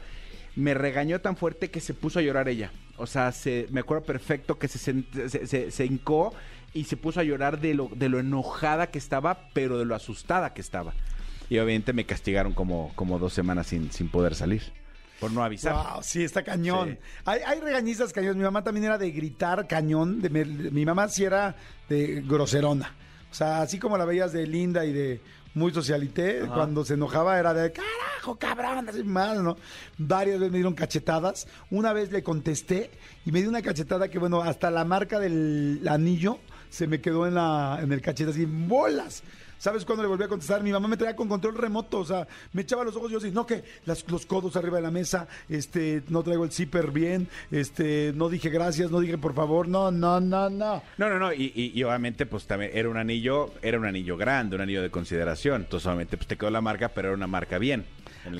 me regañó tan fuerte que se puso a llorar ella. O sea, se, me acuerdo perfecto que se, se, se- se hincó y se puso a llorar de lo, de lo enojada que estaba, pero de lo asustada que estaba. Y obviamente me castigaron como, como dos semanas sin, sin poder salir. Por no avisar. Wow, sí, está cañón. Sí. Hay, hay regañizas cañón. Mi mamá también era de gritar cañón. De- mi mamá sí era de groserona. O sea, así como la veías de linda y de muy socialité, cuando se enojaba era de carajo, cabrón, así más, ¿no? Varias veces me dieron cachetadas. Una vez le contesté y me dio una cachetada que, bueno, hasta la marca del anillo se me quedó en, la, en el cachete así, bolas. ¿Sabes cuándo le volví a contestar? Mi mamá me traía con control remoto, o sea, me echaba los ojos y yo así, no, que los codos arriba de la mesa, este, no traigo el zipper bien, este, no dije gracias, no dije por favor, no, no, no, no. No, no, no. Y, y- y obviamente, pues también era un anillo, era un anillo grande, un anillo de consideración. Entonces, obviamente, pues te quedó la marca, pero era una marca bien.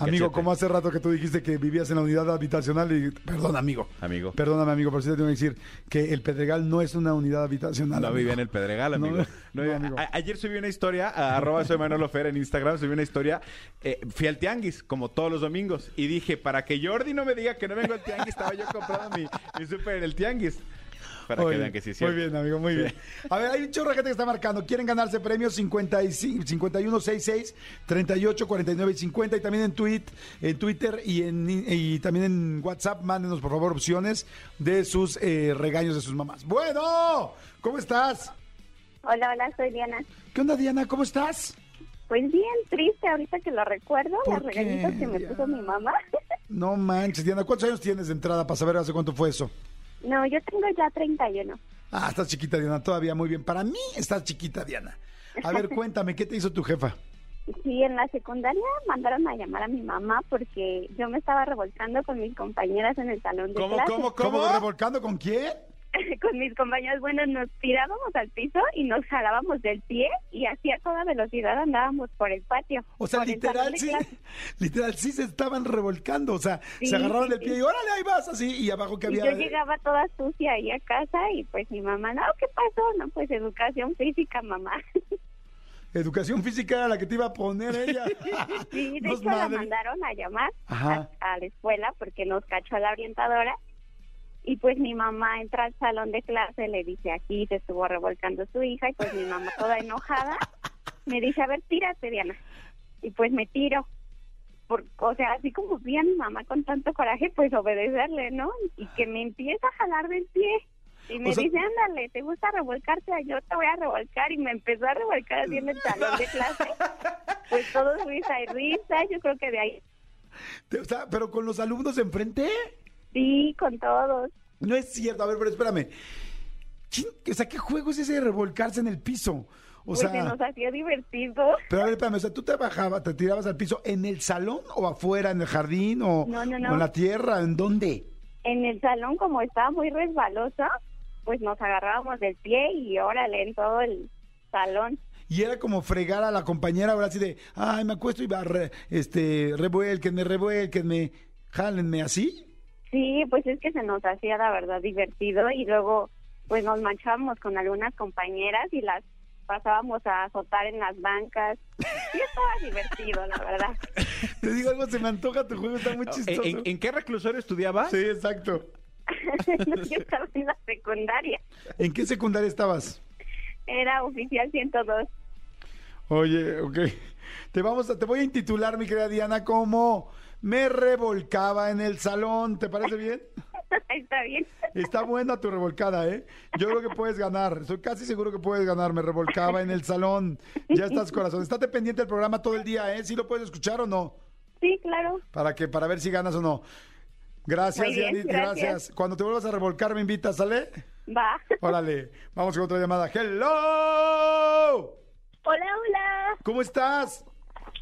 Amigo, como hace rato que tú dijiste que vivías en la unidad habitacional y, perdón, amigo. Amigo. Perdóname, amigo, pero sí te tengo que decir que el Pedregal no es una unidad habitacional. No amigo. vivía en el Pedregal, amigo. no, No, no, a- amigo. ayer subí una historia, a arroba soy Manolo Fer en Instagram, subí una historia. eh, fui al tianguis, como todos los domingos, y dije, para que Jordi no me diga que no vengo al tianguis, estaba yo comprando mi, mi súper en el tianguis. Para Muy que bien, vean que sí es Muy bien, amigo, muy bien. A ver, hay un chorro de gente que está marcando. Quieren ganarse premios 55, 5166 38 49 y 50 y también en tweet, en Twitter y en y también en WhatsApp mándenos por favor opciones de sus eh, regaños de sus mamás. Bueno, ¿cómo estás? Hola, hola, soy Diana. ¿Qué onda Diana? ¿Cómo estás? Pues bien triste ahorita que lo recuerdo, ¿Por las qué, regañitas que me puso mi mamá. No manches, Diana, ¿cuántos años tienes de entrada para saber hace cuánto fue eso? No, yo tengo ya 31. Ah, estás chiquita, Diana, todavía muy bien. Para mí estás chiquita, Diana. A ver, cuéntame, ¿qué te hizo tu jefa? Sí, en la secundaria mandaron a llamar a mi mamá porque yo me estaba revolcando con mis compañeras en el salón de ¿Cómo, clases. cómo, ¿Cómo cómo? revolcando con quién? con mis compañeras, bueno, nos tirábamos al piso y nos jalábamos del pie y así a toda velocidad andábamos por el patio. O sea, literal sí, literal sí se estaban revolcando, o sea, Sí, se agarraron sí, del pie y órale, ahí vas, así, y abajo que Y había... yo llegaba toda sucia ahí a casa y pues mi mamá, no, ¿qué pasó? No, pues educación física, mamá. Educación física era la que te iba a poner ella. Sí, de Nos hecho la mandaron a llamar a, a la escuela porque nos cachó la orientadora y pues mi mamá entra al salón de clase, le dice aquí se estuvo revolcando su hija y pues mi mamá toda enojada me dice, a ver, tírate Diana. Y pues me tiro. Por, o sea, así como vi a mi mamá con tanto coraje, pues obedecerle, ¿no? Y que me empieza a jalar del pie. Y me O sea- dice, ándale, ¿te gusta revolcarte? Yo te voy a revolcar. Y me empezó a revolcar así en el salón de clase. Pues todo risa y risa. Yo creo que de ahí o sea, pero con los alumnos enfrente. Sí, con todos. No es cierto, a ver, pero espérame. ¿Quién- o sea, ¿qué juego es ese de revolcarse en el piso? O pues sea, se nos hacía divertido. pero a ver, espérame, o sea, ¿tú te bajabas, te tirabas al piso en el salón o afuera, en el jardín o, No, no, no. o en la tierra? ¿En dónde? En el salón, como estaba muy resbalosa, pues nos agarrábamos del pie y órale en todo el salón. Y era como fregar a la compañera, ahora así de, ay, me acuesto y va, re- este, revuélquenme, revuélquenme, jálenme, ¿así? Sí, pues es que se nos hacía la verdad divertido y luego pues nos manchábamos con algunas compañeras y las pasábamos a azotar en las bancas. Sí estaba divertido, la verdad. Te digo algo, se me antoja tu juego, está muy ¿En, chistoso. en- en qué reclusorio estudiabas? Sí, exacto. Yo estaba en la secundaria. ¿En qué secundaria estabas? Era oficial 102. Oye, ok. Te vamos a, te voy a intitular, mi querida Diana, como me revolcaba en el salón. ¿Te parece bien? Está bien. Está buena tu revolcada, ¿eh? Yo creo que puedes ganar. Estoy casi seguro que puedes ganar. Me revolcaba en el salón. Ya estás, corazón. Estate pendiente del programa todo el día, ¿eh? ¿Sí lo puedes escuchar o no? Sí, claro. Para que, para ver si ganas o no. Gracias, bien, Dianita, gracias. gracias. Cuando te vuelvas a revolcar, me invitas, ¿sale? Va. Órale. Vamos con otra llamada. ¡Hello! Hola, hola. ¿Cómo estás?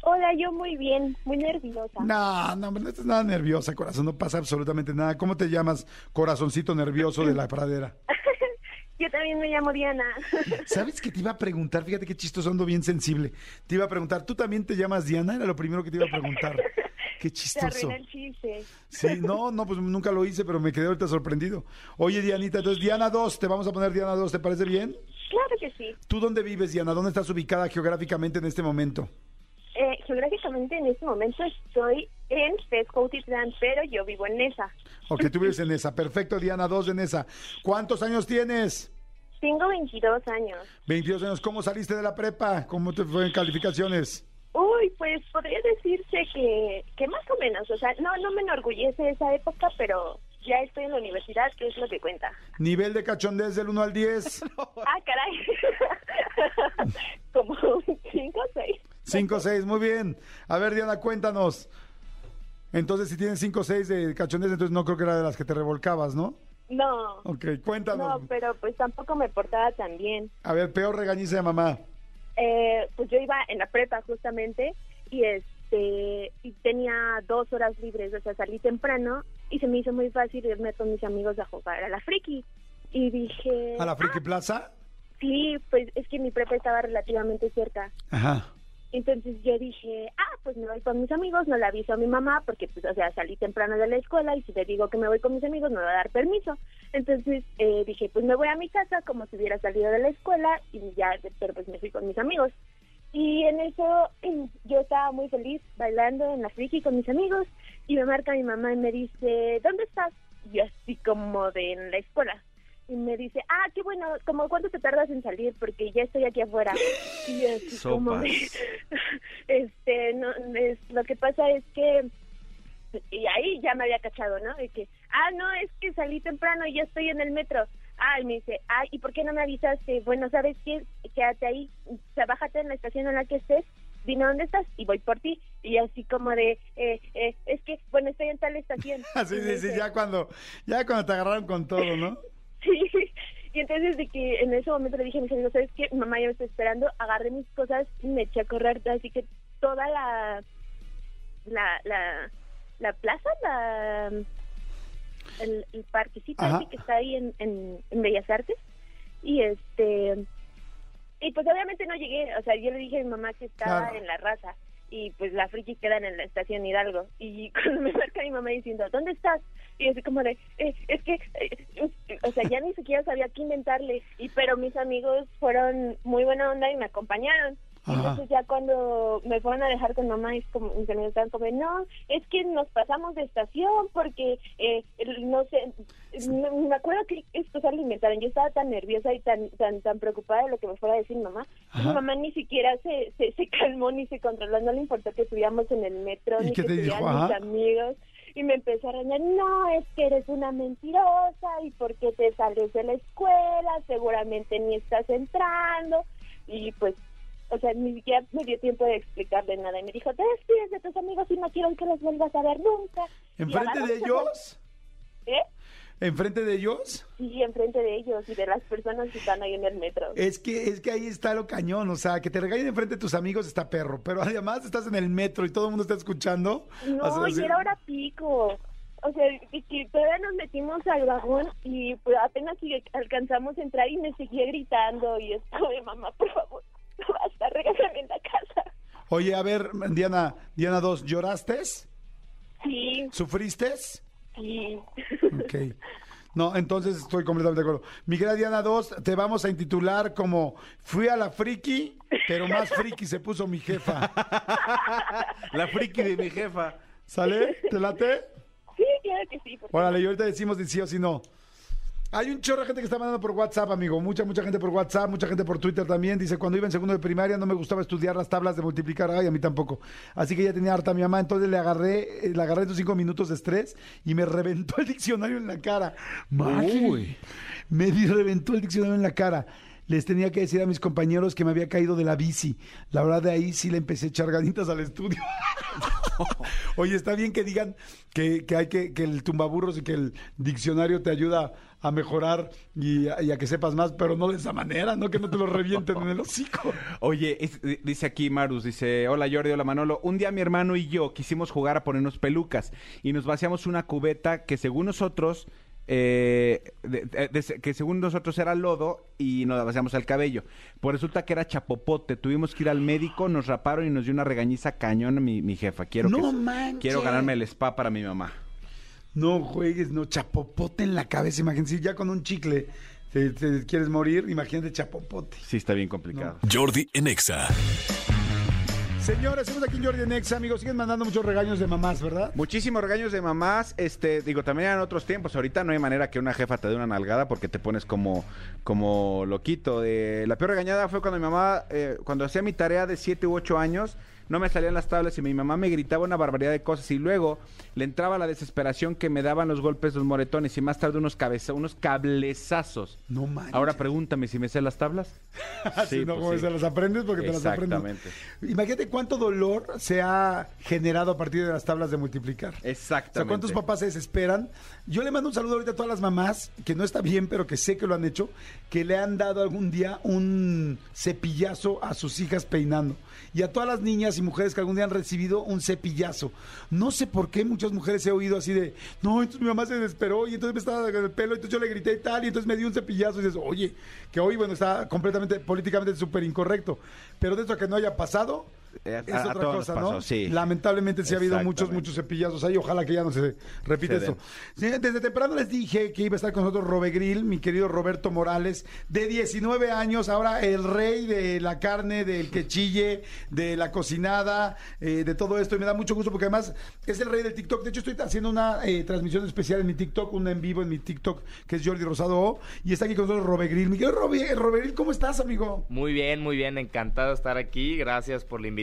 Hola, yo muy bien, muy nerviosa. No, no, no estás nada nerviosa, corazón. No pasa absolutamente nada. ¿Cómo te llamas, corazoncito nervioso de la pradera? Yo también me llamo Diana. ¿Sabes que te iba a preguntar? Fíjate qué chistoso, ando bien sensible. Te iba a preguntar, ¿tú también te llamas Diana? Era lo primero que te iba a preguntar. Qué chistoso. arruiné el chiste. Sí, no, no, pues nunca lo hice, pero me quedé ahorita sorprendido. Oye, Dianita, entonces Diana 2, te vamos a poner Diana 2, ¿te parece bien? Claro que sí. ¿Tú dónde vives, Diana? ¿Dónde estás ubicada geográficamente en este momento? Eh, geográficamente en este momento estoy en Tezcautitlán, pero yo vivo en Nesa. Ok, tú vives en esa. Perfecto, Diana 2 en esa. ¿Cuántos años tienes? Tengo 22 años. 22 años. ¿Cómo saliste de la prepa? ¿Cómo te fue en calificaciones? Uy, pues podría decirse que, que más o menos, o sea, no, no me enorgullece esa época, pero ya estoy en la universidad, que es lo que cuenta. Nivel de cachondez del 1 al 10. Ah, caray. Como un 5 o 6. 5 6, muy bien. A ver, Diana, cuéntanos. Entonces, si tienes 5 6 de cachondez, entonces no creo que era de las que te revolcabas, ¿no? No, Ok, cuéntanos. no, pero pues tampoco me portaba tan bien. A ver, peor regañiza de mamá. Eh, pues yo iba en la prepa justamente y este y tenía dos horas libres, o sea, salí temprano y se me hizo muy fácil irme con mis amigos a jugar a la friki. Y dije, ¿A la Friki Plaza? sí, pues es que mi prepa estaba relativamente cerca. Ajá. Entonces yo dije, ah, pues me voy con mis amigos, no le aviso a mi mamá porque, pues, o sea, salí temprano de la escuela y si le digo que me voy con mis amigos me va a dar permiso. Entonces eh, dije, pues me voy a mi casa como si hubiera salido de la escuela y ya, pero pues me fui con mis amigos. Y en eso yo estaba muy feliz bailando en la friki con mis amigos y me marca mi mamá y me dice, ¿dónde estás? Y yo así como de en la escuela. Y me dice, ah, qué bueno, como cuánto te tardas en salir porque ya estoy aquí afuera. Y así como de, este, no, es, lo que pasa es que, y ahí ya me había cachado, ¿no? De que, ah, no, es que salí temprano y ya estoy en el metro. Ah, y me dice, ah, ¿y por qué no me avisaste? Bueno, ¿sabes qué? Quédate ahí, o sea, bájate en la estación en la que estés, dime dónde estás y voy por ti. Y así como de, eh, eh, es que, bueno, estoy en tal estación. Sí, Y me sí, sí, ya cuando, ya cuando te agarraron con todo, ¿no? Sí, y entonces de que en ese momento le dije a mis amigos, ¿sabes qué? Mi mamá ya me está esperando, agarré mis cosas y me eché a correr, así que toda la, la, la, la plaza, la, el, el parquecito así que está ahí en, en, en Bellas Artes, y este, y pues obviamente no llegué, o sea, yo le dije a mi mamá que estaba Claro. en la raza, y pues la friki quedan en la estación Hidalgo, y cuando me marca mi mamá diciendo, ¿dónde estás? Y así como de, eh, es que, eh, o sea, ya ni siquiera sabía qué inventarle, y pero mis amigos fueron muy buena onda y me acompañaron. Ajá. Entonces ya cuando me fueron a dejar con mamá, es como, amigos estaban como, no, es que nos pasamos de estación porque, eh, no sé, me, me acuerdo que estas cosas lo inventaron. Yo estaba tan nerviosa y tan tan tan preocupada de lo que me fuera a decir mamá. que. Mi mamá ni siquiera se, se, se calmó ni se controló, no le importó que estuviéramos en el metro, ¿Y ni qué que estuvieran mis amigos. Y me empezó a reñir, no, es que eres una mentirosa y porque te sales de la escuela, seguramente ni estás entrando. Y pues, o sea, ni siquiera me dio tiempo de explicarle nada. Y me dijo, te despides de tus amigos y no quiero que los vuelvas a ver nunca. ¿Enfrente de ellos? ¿Eh? ¿Enfrente de ellos? Sí, enfrente de ellos y de las personas que están ahí en el metro. Es que, es que ahí está lo cañón, o sea, que te regañen enfrente de tus amigos está perro, pero además estás en el metro y todo el mundo está escuchando. No, O sea, y era hora pico. O sea, que, que todavía nos metimos al vagón y pues apenas alcanzamos a entrar y me seguía gritando y esto de mamá, por favor, basta, regálame en la casa. Oye, a ver, Diana, Diana 2, ¿lloraste? Sí, ¿Sufriste? sí. Ok. No, entonces estoy completamente de acuerdo. Mi querida Diana 2, te vamos a intitular como Fui a la friki, pero más friki se puso mi jefa. La friki de mi jefa. ¿Sale? ¿Te late? Sí, claro que sí. porque- Órale, y ahorita decimos si sí o si no. Hay un chorro de gente que está mandando por WhatsApp, amigo. Mucha, mucha gente por WhatsApp, mucha gente por Twitter también. Dice, cuando iba en segundo de primaria no me gustaba estudiar las tablas de multiplicar. Ay, a mí tampoco. Así que ya tenía harta mi mamá. Entonces le agarré, eh, le agarré estos cinco minutos de estrés y me reventó el diccionario en la cara. Uy. Me reventó el diccionario en la cara. Les tenía que decir a mis compañeros que me había caído de la bici. La verdad, de ahí sí le empecé a echar ganitas al estudio. Oye, está bien que digan que, que hay que, que el tumbaburros y que el diccionario te ayuda a mejorar y a, que sepas más, pero no de esa manera, no que no te lo revienten en el hocico. Oye, dice aquí Marus, dice, hola Jordi, hola Manolo. Un día mi hermano y yo quisimos jugar a ponernos pelucas y nos vaciamos una cubeta que según nosotros, eh, de- de- de- que según nosotros era lodo y nos vaciamos el cabello. Pues resulta que era chapopote. Tuvimos que ir al médico, nos raparon y nos dio una regañiza cañón mi, mi jefa. Quiero, No que, manches. quiero ganarme el spa para mi mamá. No juegues, no, chapopote en la cabeza, imagínate, si ya con un chicle te, te quieres morir, imagínate chapopote. Sí, está bien complicado. Jordi en Exa. Señores, estamos aquí en Jordi Nex, amigos, siguen mandando muchos regaños de mamás, ¿verdad? Muchísimos regaños de mamás, este, digo, también eran otros tiempos. Ahorita no hay manera que una jefa te dé una nalgada porque te pones como, como loquito. Eh, la peor regañada fue cuando mi mamá, eh, cuando hacía mi tarea de 7 u 8 años, no me salían las tablas y mi mamá me gritaba una barbaridad de cosas y luego le entraba la desesperación que me daban los golpes, los moretones y más tarde unos cabeza, unos cablezazos. No manches. Ahora pregúntame si me sé las tablas. Sí, no, pues como sí. se las aprendes porque te las aprendes. Exactamente. Imagínate cuánto dolor se ha generado a partir de las tablas de multiplicar. Exactamente. O sea, ¿cuántos papás se desesperan? Yo le mando un saludo ahorita a todas las mamás, que no está bien, pero que sé que lo han hecho, que le han dado algún día un cepillazo a sus hijas peinando. Y a todas las niñas y mujeres que algún día han recibido un cepillazo. No sé por qué muchas mujeres he oído así de, no, entonces mi mamá se desesperó y entonces me estaba en el pelo, entonces yo le grité y tal, y entonces me dio un cepillazo y dices, oye, que hoy, bueno, está completamente políticamente súper incorrecto. Pero de esto que no haya pasado, Eh, es a- otra todos nos cosa, pasó, ¿no? sí. Lamentablemente sí ha habido muchos, muchos cepillazos ahí. Ojalá que ya no se repita esto. Sí, desde temprano les dije que iba a estar con nosotros Robegril, mi querido Roberto Morales, de 19 años, ahora el rey de la carne, del que chille, de la cocinada, eh, de todo esto. Y me da mucho gusto porque además es el rey del TikTok. De hecho, estoy haciendo una eh, transmisión especial en mi TikTok, una en vivo en mi TikTok, que es Jordi Rosado O, y está aquí con nosotros Robegril. Mi querido Robe- Robegril, ¿cómo estás, amigo? Muy bien, muy bien, encantado de estar aquí, gracias por la invitación.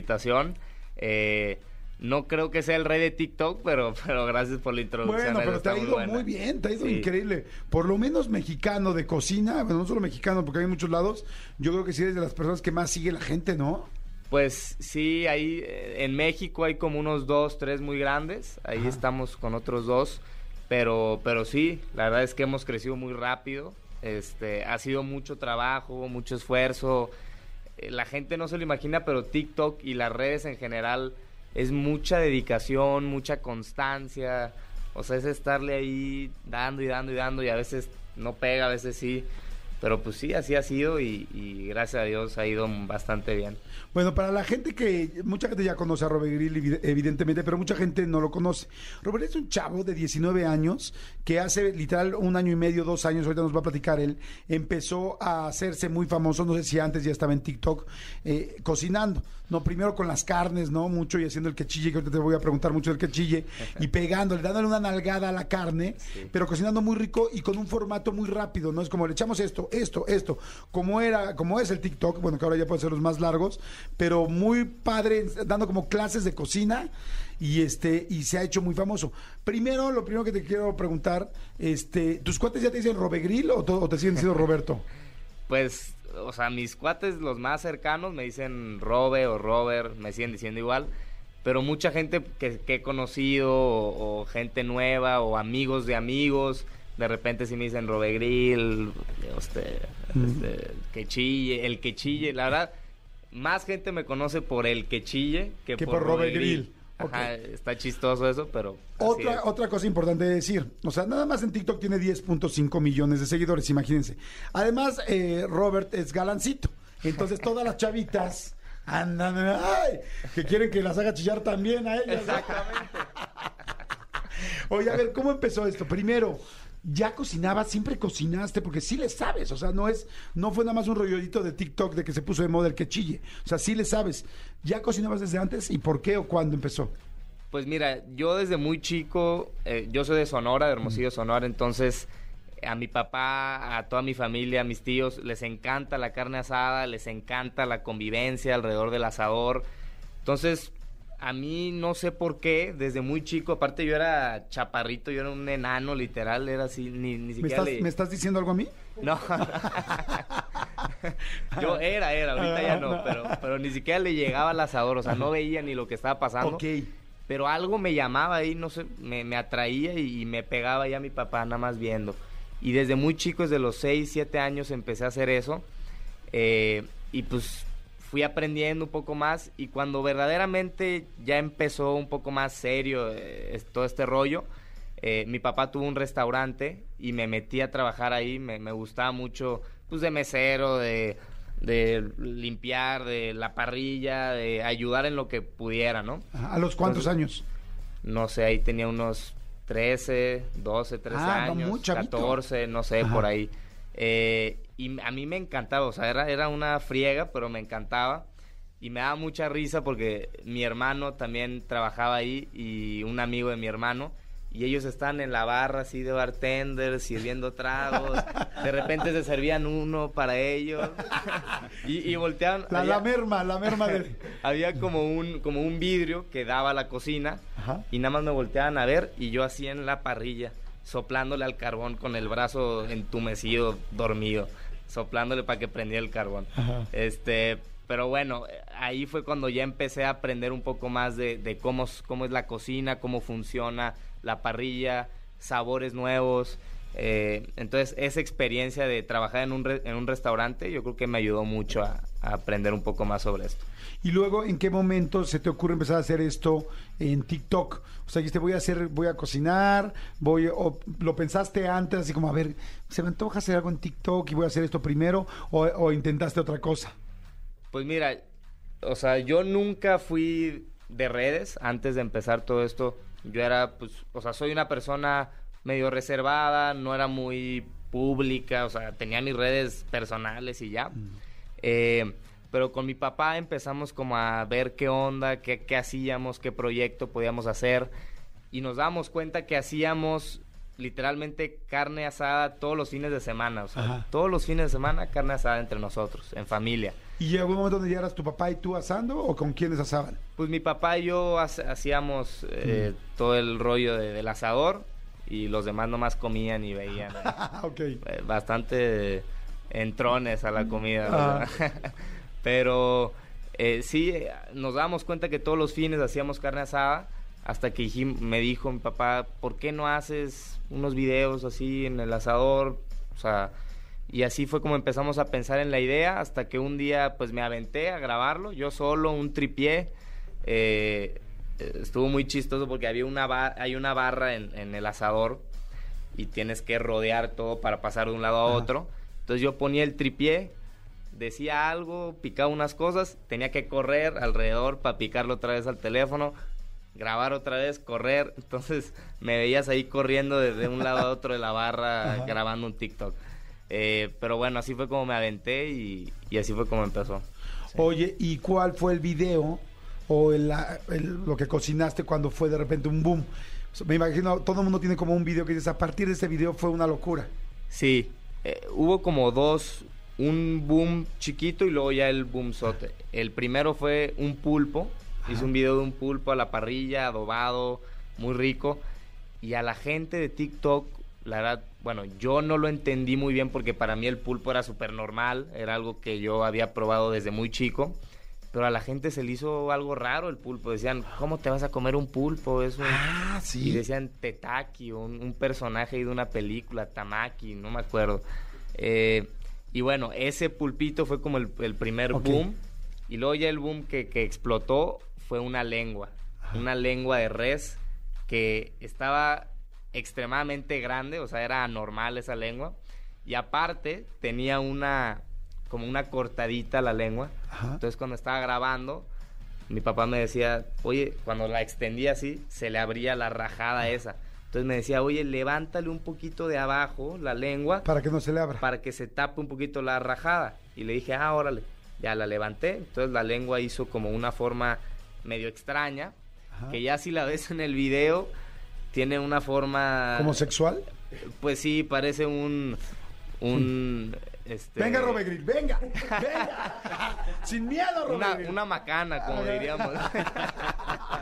Eh, no creo que sea el rey de TikTok, pero, pero gracias por la introducción. Bueno, pero te ha ido muy bien, te ha ido Sí. increíble. Por lo menos mexicano de cocina, bueno, no solo mexicano, porque hay muchos lados. Yo creo que sí eres de las personas que más sigue la gente, ¿no? Pues sí, ahí eh, en México hay como unos dos, tres muy grandes, ahí Ajá. estamos con otros dos, pero, pero sí, la verdad es que hemos crecido muy rápido, este, ha sido mucho trabajo, mucho esfuerzo, la gente no se lo imagina, pero TikTok y las redes en general es mucha dedicación, mucha constancia, o sea, es estarle ahí dando y dando y dando y a veces no pega, a veces sí, pero pues sí, así ha sido y, y gracias a Dios ha ido bastante bien. Bueno, para la gente que, mucha gente ya conoce a Robert Grill, evi- evidentemente, pero mucha gente no lo conoce. Robert es un chavo de 19 años que hace literal un año y medio, dos años, ahorita nos va a platicar él, empezó a hacerse muy famoso, no sé si antes ya estaba en TikTok, eh, cocinando. No, primero con las carnes, ¿no? Mucho y haciendo el quechille, que ahorita te voy a preguntar mucho del quechille, y pegándole, dándole una nalgada a la carne, pero cocinando muy rico y con un formato muy rápido, ¿no? Es como le echamos esto, esto, esto, como era, como es el TikTok, bueno, que ahora ya puede ser los más largos, pero muy padre, dando como clases de cocina y este, y se ha hecho muy famoso. Primero, lo primero que te quiero preguntar, este, ¿tus cuates ya te dicen Robegril o, o te siguen diciendo Roberto? Pues, o sea, mis cuates, los más cercanos, me dicen Robe o Robert, me siguen diciendo igual. Pero mucha gente que, que he conocido, o, o gente nueva, o amigos de amigos, de repente sí me dicen Robe Grill, este, este, que chille, el que chille. La verdad, más gente me conoce por el que chille que, Que por, por Robe Robe Grill. Grill. Ajá, está chistoso eso, pero... Otra, es. otra cosa importante de decir, o sea, nada más en TikTok tiene 10.5 millones de seguidores, imagínense. Además, eh, Robert es galancito, entonces todas las chavitas andan, ay, que quieren que las haga chillar también a ellas. Exactamente. Oye, a ver, ¿cómo empezó esto? Primero, ¿ya cocinabas? ¿Siempre cocinaste? Porque sí le sabes, o sea, no es, no fue nada más un rollito de TikTok de que se puso de moda el que chille. O sea, sí le sabes. ¿Ya cocinabas desde antes? ¿Y por qué o cuándo empezó? Pues mira, yo desde muy chico, eh, yo soy de Sonora, de Hermosillo, Sonora, entonces a mi papá, a toda mi familia, a mis tíos, les encanta la carne asada, les encanta la convivencia alrededor del asador. Entonces, a mí no sé por qué, desde muy chico, aparte yo era chaparrito, yo era un enano literal, era así, ni, ni ¿Me siquiera estás, le- ¿Me estás diciendo algo a mí? No. Yo era, era, ahorita ya no, pero, pero ni siquiera le llegaba al asador, o sea, no veía ni lo que estaba pasando. Ok. Pero algo me llamaba ahí, no sé, me, me atraía y, me pegaba ya mi papá nada más viendo. Y desde muy chico, desde los 6, 7 años empecé a hacer eso. eh, y pues fui aprendiendo un poco más y cuando verdaderamente ya empezó un poco más serio eh, todo este rollo, eh, mi papá tuvo un restaurante y me metí a trabajar ahí, me, me gustaba mucho pues de mesero, de, de limpiar, de la parrilla, de ayudar en lo que pudiera, ¿no? ¿A los cuántos Entonces, años? No sé, ahí tenía unos 13, 12, 13 Ah, no, años, chavito. 14, no sé, Ajá. por ahí. Eh, y a mí me encantaba, o sea, era, era una friega, pero me encantaba. Y me daba mucha risa porque mi hermano también trabajaba ahí y un amigo de mi hermano. Y ellos estaban en la barra así de bartender, sirviendo tragos. De repente se servían uno para ellos. Y, y volteaban. La, había- la merma, la merma de... había como un, como un vidrio que daba a la cocina Ajá. y nada más me volteaban a ver y yo así en la parrilla, soplándole al carbón con el brazo entumecido, dormido, soplándole para que prendiera el carbón. Ajá. Este, pero bueno, ahí fue cuando ya empecé a aprender un poco más de, de cómo, es- cómo es la cocina, cómo funciona la parrilla, sabores nuevos. eh, entonces, esa experiencia de trabajar en un, re- en un restaurante, yo creo que me ayudó mucho a- a aprender un poco más sobre esto. Y luego, ¿en qué momento se te ocurre empezar a hacer esto en TikTok? O sea, dijiste, voy a hacer, voy a cocinar, voy, o lo pensaste antes, así como, a ver, ¿se me antoja hacer algo en TikTok y voy a hacer esto primero? ¿O, o intentaste otra cosa? Pues mira, o sea, yo nunca fui de redes antes de empezar todo esto. Yo era, pues, o sea, soy una persona medio reservada, no era muy pública, o sea, tenía mis redes personales y ya. Eh, pero con mi papá empezamos como a ver qué onda, qué, qué hacíamos, qué proyecto podíamos hacer. Y nos damos cuenta que hacíamos literalmente carne asada todos los fines de semana. O sea, Ajá. todos los fines de semana carne asada entre nosotros, en familia. ¿Y llegó un momento donde ya eras tu papá y tú asando o con quiénes asaban? Pues mi papá y yo hacíamos eh, todo el rollo de- del asador y los demás nomás comían y veían. eh, ok. eh, bastante entrones a la comida. Ah. Pero eh, sí, nos dábamos cuenta que todos los fines hacíamos carne asada hasta que me dijo mi papá, ¿por qué no haces unos videos así en el asador? O sea, y así fue como empezamos a pensar en la idea hasta que un día pues me aventé a grabarlo, yo solo, un tripié. eh, eh, estuvo muy chistoso porque había una hay una barra en, en el asador y tienes que rodear todo para pasar de un lado a otro. Entonces yo ponía el tripié, decía algo, picaba unas cosas, tenía que correr alrededor para picarlo otra vez al teléfono, grabar otra vez, correr. Entonces me veías ahí corriendo de, de un lado a otro de la barra Ajá. grabando un TikTok. Eh, pero bueno, así fue como me aventé y, y así fue como empezó. Oye, ¿y cuál fue el video o el- lo que cocinaste cuando fue de repente un boom? Sea, me imagino, todo el mundo tiene como un video que dices, a partir de ese video fue una locura. Sí, eh, hubo como dos, un boom chiquito y luego ya el boom sote. El primero fue un pulpo, hice un video de un pulpo a la parrilla, adobado, muy rico. Y a la gente de TikTok, la verdad, bueno, yo no lo entendí muy bien porque para mí el pulpo era súper normal, era algo que yo había probado desde muy chico. pero a la gente se le hizo algo raro el pulpo. Decían, ¿cómo te vas a comer un pulpo? Es un... Ah, Y sí. decían Tetaki, un, un personaje de una película, Tamaki, no me acuerdo. Eh, y bueno, ese pulpito fue como el, el primer boom. Y luego ya el boom que, que explotó fue una lengua. Una lengua de res que estaba extremadamente grande, o sea, era anormal esa lengua. Y aparte tenía una, como una cortadita la lengua. Ajá. Entonces cuando estaba grabando, mi papá me decía, oye, cuando la extendía así, se le abría la rajada esa. Entonces me decía, oye, levántale un poquito de abajo la lengua Para que no se le abra. para que se tape un poquito la rajada. Y le dije, ah, órale. Ya la levanté. Entonces la lengua hizo como una forma medio extraña. Ajá. Que ya si la ves en el video, tiene una forma... ¿Como sexual? Pues sí, parece un... un este, Venga, Robert Grill, venga, venga. Sin miedo, Robert Una, una macana, como diríamos.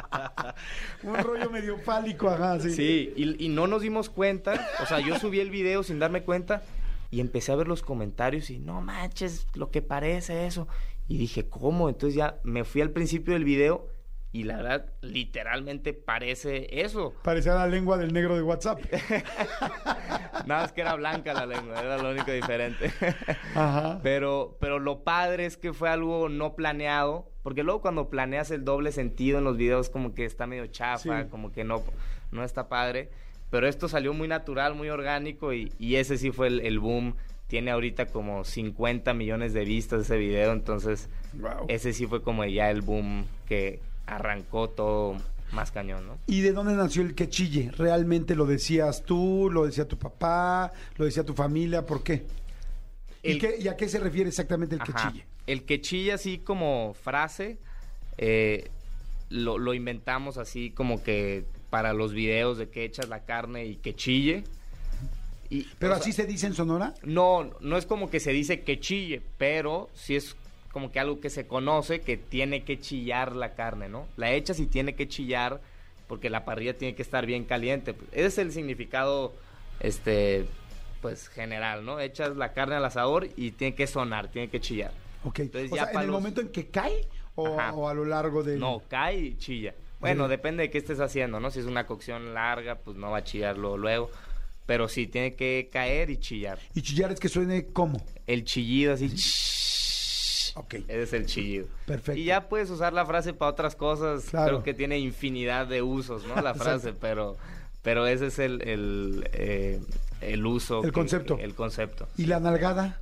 Un rollo medio fálico, ajá, sí. Sí, y, y no nos dimos cuenta. O sea, yo subí el video sin darme cuenta y empecé a ver los comentarios y no manches lo que parece eso. Y dije, ¿cómo? Entonces ya me fui al principio del video y la verdad, literalmente parece eso. Parecía la lengua del negro de WhatsApp. Nada más que era blanca la lengua, era lo único diferente. Ajá. Pero, pero lo padre es que fue algo no planeado, porque luego cuando planeas el doble sentido en los videos como que está medio chafa, Sí. como que no, no está padre. Pero esto salió muy natural, muy orgánico y, y ese sí fue el, el boom. Tiene ahorita como 50 millones de vistas ese video, entonces Wow. ese sí fue como ya el boom que arrancó todo más cañón, ¿no? ¿Y de dónde nació el que chille? ¿Realmente lo decías tú? ¿Lo decía tu papá? ¿Lo decía tu familia? ¿Por qué? ¿Y, qué- y a qué se refiere exactamente el que Ajá. chille? El que chilla así como frase, eh, lo, lo inventamos así como que para los videos de que echas la carne y que chille. Y, ¿Pero sea, así se dice en Sonora? No, no es como que se dice que chille, pero sí es como que algo que se conoce que tiene que chillar la carne, ¿no? La echas y tiene que chillar porque la parrilla tiene que estar bien caliente. Ese es el significado, este, pues general, ¿no? Echas la carne al asador y tiene que sonar, tiene que chillar. Ok. Entonces o ya sea, ¿en el los- momento en que cae o, Ajá. o a lo largo del...? No, cae y chilla. Bueno, depende de qué estés haciendo, ¿no? Si es una cocción larga, pues no va a chillarlo luego. Pero sí, tiene que caer y chillar. ¿Y chillar es que suene como? El chillido así. Ok. Ese es el chillido. Perfecto. Y ya puedes usar la frase para otras cosas. Claro. Creo que tiene infinidad de usos, ¿no? La frase, pero, pero ese es el, el, eh, el uso. El concepto. El concepto. ¿Y la nalgada?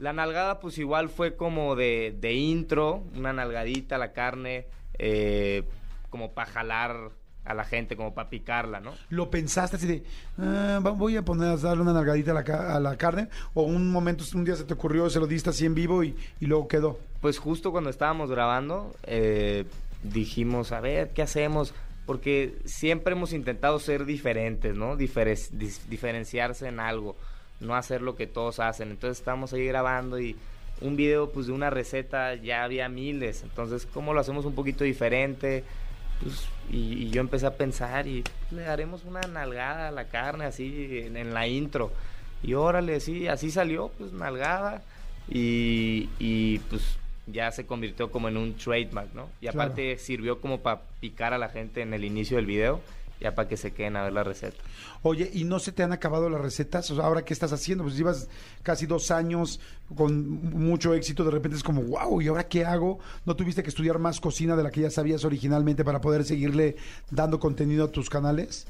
La nalgada, pues igual fue como de, de intro, una nalgadita a la carne, eh, como para jalar a la gente, como para picarla, ¿no? ¿Lo pensaste así de, "Ah, voy a poner a darle una nalgadita a la, a la carne? ¿O un momento, un día se te ocurrió, se lo diste así en vivo y, y luego quedó? Pues justo cuando estábamos grabando, eh, dijimos, a ver, ¿qué hacemos? Porque siempre hemos intentado ser diferentes, ¿no? Dis- diferenciarse en algo, no hacer lo que todos hacen. Entonces estábamos ahí grabando y un video pues de una receta ya había miles. Entonces, ¿cómo lo hacemos un poquito diferente? Pues, y, y yo empecé a pensar y le daremos una nalgada a la carne así en, en la intro. Y órale, sí, así salió, pues nalgada. Y, y, pues ya se convirtió como en un trademark, ¿no? Y Claro. aparte sirvió como para picar a la gente en el inicio del video, ya para que se queden a ver la receta. Oye, ¿y no se te han acabado las recetas? O sea, ¿ahora qué estás haciendo? Pues llevas casi dos años con mucho éxito, de repente es como, wow, ¿y ahora qué hago? ¿No tuviste que estudiar más cocina de la que ya sabías originalmente para poder seguirle dando contenido a tus canales?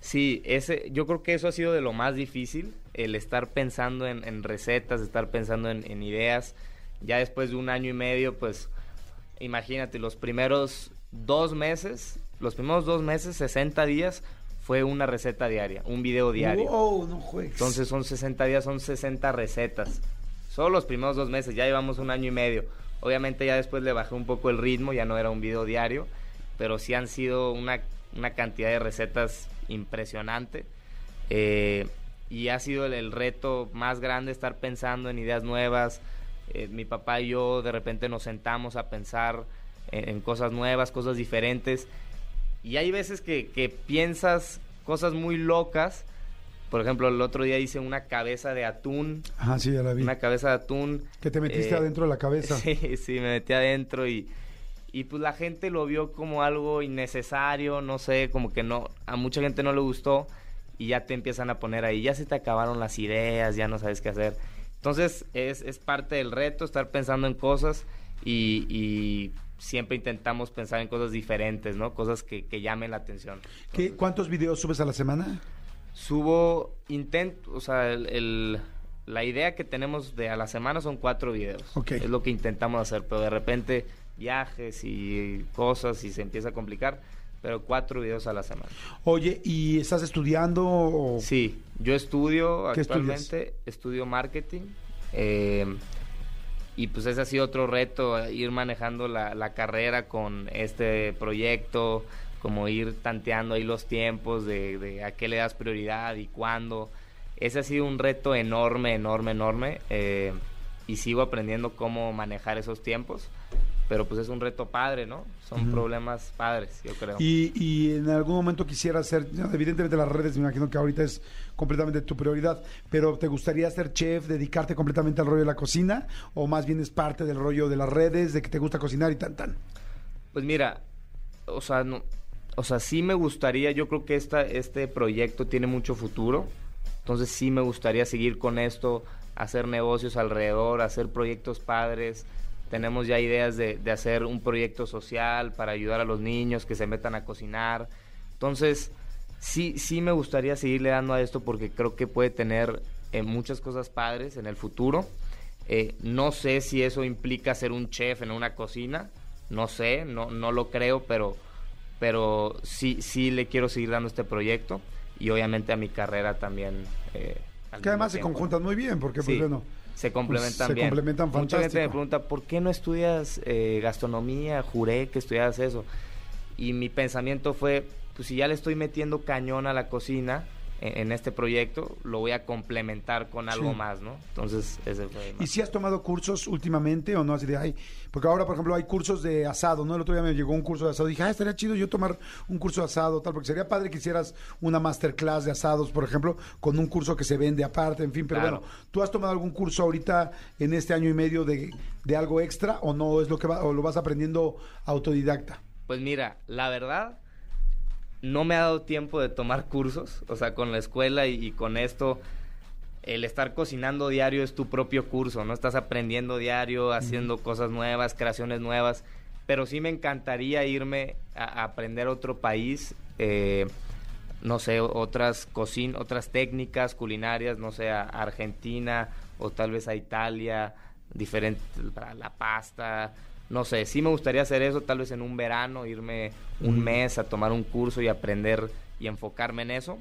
Sí, ese, yo creo que eso ha sido de lo más difícil, el estar pensando en, en recetas, estar pensando en, en ideas. Ya después de un año y medio, pues imagínate, los primeros dos meses, los primeros dos meses, 60 días, fue una receta diaria, un video diario. Wow, no juegues. Entonces son 60 días, son 60 recetas. Solo los primeros dos meses, ya llevamos un año y medio. Obviamente ya después le bajé un poco el ritmo, ya no era un video diario, pero sí han sido una, una cantidad de recetas impresionante. Eh, y ha sido el, el reto más grande estar pensando en ideas nuevas. Eh, mi papá y yo de repente nos sentamos a pensar en, en cosas nuevas, cosas diferentes. Y hay veces que, que piensas cosas muy locas, Por ejemplo, el otro día hice una cabeza de atún, Ajá, sí, ya la vi. una cabeza de atún. Que te metiste eh, adentro de la cabeza. Sí, sí, me metí adentro y, y pues la gente lo vio como algo innecesario, no sé, como que no, a mucha gente no le gustó y ya te empiezan a poner ahí, ya se te acabaron las ideas, ya no sabes qué hacer. Entonces es, es parte del reto estar pensando en cosas y, y siempre intentamos pensar en cosas diferentes, ¿no? Cosas que, que llamen la atención. ¿Qué, ¿Cuántos videos subes a la semana? Subo, intento, o sea, el, el- la idea que tenemos de a la semana son cuatro videos. Ok. Es lo que intentamos hacer, pero de repente viajes y cosas y se empieza a complicar, pero cuatro videos a la semana. Oye, ¿y estás estudiando? o- Sí, yo estudio ¿Qué actualmente, estudio marketing. eh, y pues ese ha sido otro reto, ir manejando la, la carrera con este proyecto, como ir tanteando ahí los tiempos de, de a qué le das prioridad y cuándo. Ese ha sido un reto enorme, enorme, enorme. eh, y sigo aprendiendo cómo manejar esos tiempos. Pero pues es un reto padre, ¿no? Son problemas padres, yo creo. Y, y en algún momento quisieras ser, no, evidentemente las redes, me imagino que ahorita es completamente tu prioridad, pero ¿te gustaría ser chef, dedicarte completamente al rollo de la cocina? ¿O más bien es parte del rollo de las redes, de que te gusta cocinar y tan tan? Pues mira, o sea, no, o sea, sí me gustaría, yo creo que esta, este proyecto tiene mucho futuro, entonces sí me gustaría seguir con esto, hacer negocios alrededor, hacer proyectos padres. Tenemos ya ideas de, de hacer un proyecto social para ayudar a los niños que se metan a cocinar. Entonces, sí, sí me gustaría seguirle dando a esto porque creo que puede tener eh, muchas cosas padres en el futuro. Eh, no sé si eso implica ser un chef en una cocina, no sé, no, no lo creo, pero, pero sí, sí le quiero seguir dando este proyecto y obviamente a mi carrera también. eh, Que además se conjuntan muy bien, porque Sí, pues bueno, se complementan se bien. complementan Mucha gente me pregunta, ¿por qué no estudias eh, gastronomía? Juré que estudias eso. Y mi pensamiento fue, pues si ya le estoy metiendo cañón a la cocina en este proyecto, lo voy a complementar con algo Sí. más, ¿no? Entonces, ese fue ¿Y más. si has tomado cursos últimamente o no? Así de, ay, porque ahora, por ejemplo, hay cursos de asado, ¿no? El otro día me llegó un curso de asado. Dije, ah, estaría chido yo tomar un curso de asado, tal, porque sería padre que hicieras una masterclass de asados, por ejemplo, con un curso que se vende aparte, en fin. Pero Claro. bueno, ¿tú has tomado algún curso ahorita en este año y medio de, de algo extra o no es lo que va, o lo vas aprendiendo autodidacta? Pues mira, la verdad, no me ha dado tiempo de tomar cursos, o sea, con la escuela y, y con esto, el estar cocinando diario es tu propio curso, ¿no? Estás aprendiendo diario, haciendo cosas nuevas, creaciones nuevas, pero sí me encantaría irme a, a aprender otro país, eh, no sé, otras cocin otras técnicas culinarias, no sé, a Argentina o tal vez a Italia, diferente para la pasta, no sé, sí me gustaría hacer eso, tal vez en un verano, irme un mes a tomar un curso y aprender y enfocarme en eso.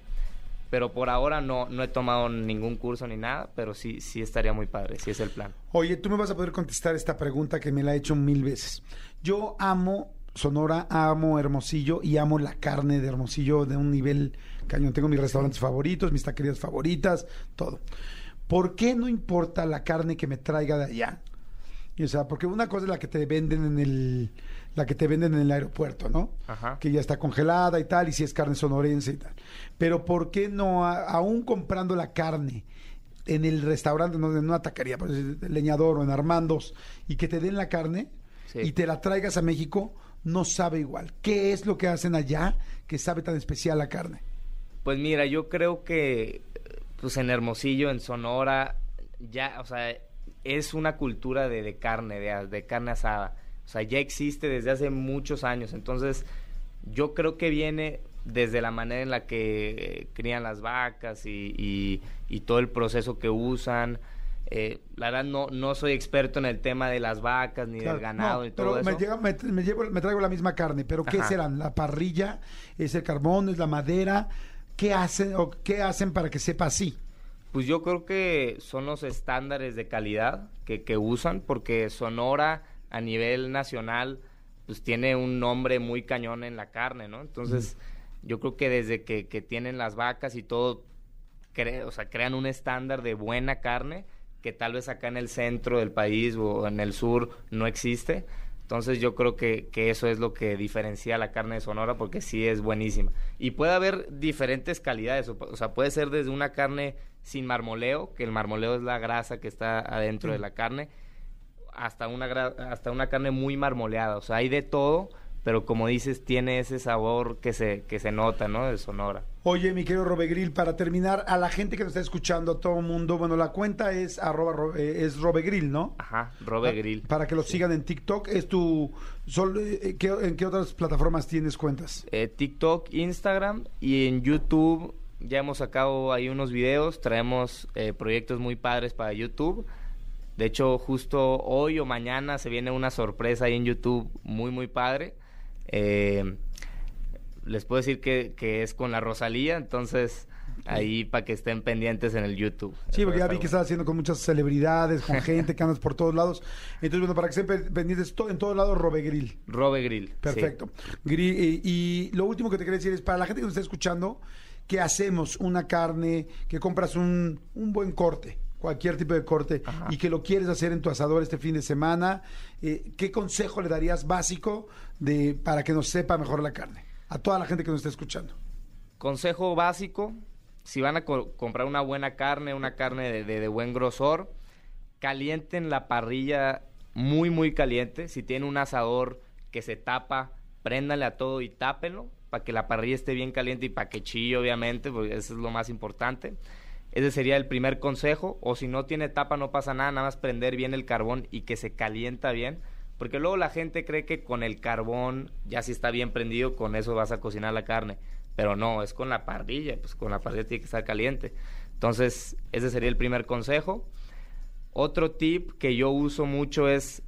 Pero por ahora no, no he tomado ningún curso ni nada, pero sí, sí estaría muy padre, sí es el plan. Oye, tú me vas a poder contestar esta pregunta que me la he hecho mil veces. Yo amo Sonora, amo Hermosillo y amo la carne de Hermosillo de un nivel cañón. Tengo mis restaurantes favoritos, mis taquerías favoritas, todo. ¿Por qué no importa la carne que me traiga de allá? Y, o sea, porque una cosa es la que te venden en el, la que te venden en el aeropuerto, ¿no? Ajá. Que ya está congelada y tal, y si es carne sonorense y tal. Pero ¿por qué no, a- aún comprando la carne en el restaurante, no en una taquería, en el leñador o en Armandos, y que te den la carne Sí. y te la traigas a México, no sabe igual? ¿Qué es lo que hacen allá que sabe tan especial la carne? Pues mira, yo creo que pues en Hermosillo, en Sonora, ya, o sea, es una cultura de, de carne, de, de carne asada. O sea, ya existe desde hace muchos años. Entonces, yo creo que viene desde la manera en la que crían las vacas y, y- y todo el proceso que usan. Eh, la verdad, no, no soy experto en el tema de las vacas ni Claro, del ganado no, y todo pero eso. Me, llega- me- me llevo- me traigo la misma carne, pero ¿qué Ajá. serán? ¿La parrilla? ¿Es el carbón? ¿Es la madera? ¿Qué hacen, o qué hacen para que sepa así? Pues yo creo que son los estándares de calidad que, que usan, porque Sonora a nivel nacional pues tiene un nombre muy cañón en la carne, ¿no? Entonces yo creo que desde que, que tienen las vacas y todo, cre- o sea, crean un estándar de buena carne que tal vez acá en el centro del país o en el sur no existe. Entonces yo creo que, que eso es lo que diferencia la carne de Sonora porque sí es buenísima. Y puede haber diferentes calidades, o, o sea, puede ser desde una carne sin marmoleo, que el marmoleo es la grasa que está adentro de la carne, hasta una, gra- hasta una carne muy marmoleada. O sea, hay de todo, pero como dices, tiene ese sabor que se, que se nota, ¿no? De Sonora. Oye, mi querido Robegril, para terminar, a la gente que nos está escuchando, a todo el mundo, bueno, la cuenta es arroba, ro- eh, es Robegril, ¿no? Ajá, Robe Pa- Grill. Para que lo sigan en TikTok. Es tu. sol- eh, ¿qué- ¿En qué otras plataformas tienes cuentas? Eh, TikTok, Instagram y en YouTube ya hemos sacado ahí unos videos, traemos eh, proyectos muy padres para YouTube. De hecho, justo hoy o mañana se viene una sorpresa ahí en YouTube muy, muy padre. Eh, les puedo decir que, que es con la Rosalía, entonces ahí para que estén pendientes en el YouTube. Sí, porque ya vi que estás haciendo con muchas celebridades, con gente que andas por todos lados. Entonces, bueno, para que estén pe- pendientes en todos lados. Robe Grill. sí. Perfecto. Gri- eh, y lo último que te quería decir es, para la gente que nos está escuchando, que hacemos una carne, que compras un, un buen corte, cualquier tipo de corte, Ajá. y que lo quieres hacer en tu asador este fin de semana, eh, ¿qué consejo le darías básico de, para que nos sepa mejor la carne? A toda la gente que nos está escuchando. Consejo básico, si van a co- comprar una buena carne, una carne de, de- de buen grosor, calienten la parrilla muy, muy caliente. Si tienen un asador que se tapa, préndanle a todo y tápenlo para que la parrilla esté bien caliente y para que chille, obviamente, porque eso es lo más importante. Ese sería el primer consejo. O si no tiene tapa, no pasa nada, nada más prender bien el carbón y que se calienta bien. Porque luego la gente cree que con el carbón, ya si está bien prendido, con eso vas a cocinar la carne. Pero no, es con la parrilla, pues con la parrilla tiene que estar caliente. Entonces, ese sería el primer consejo. Otro tip que yo uso mucho es,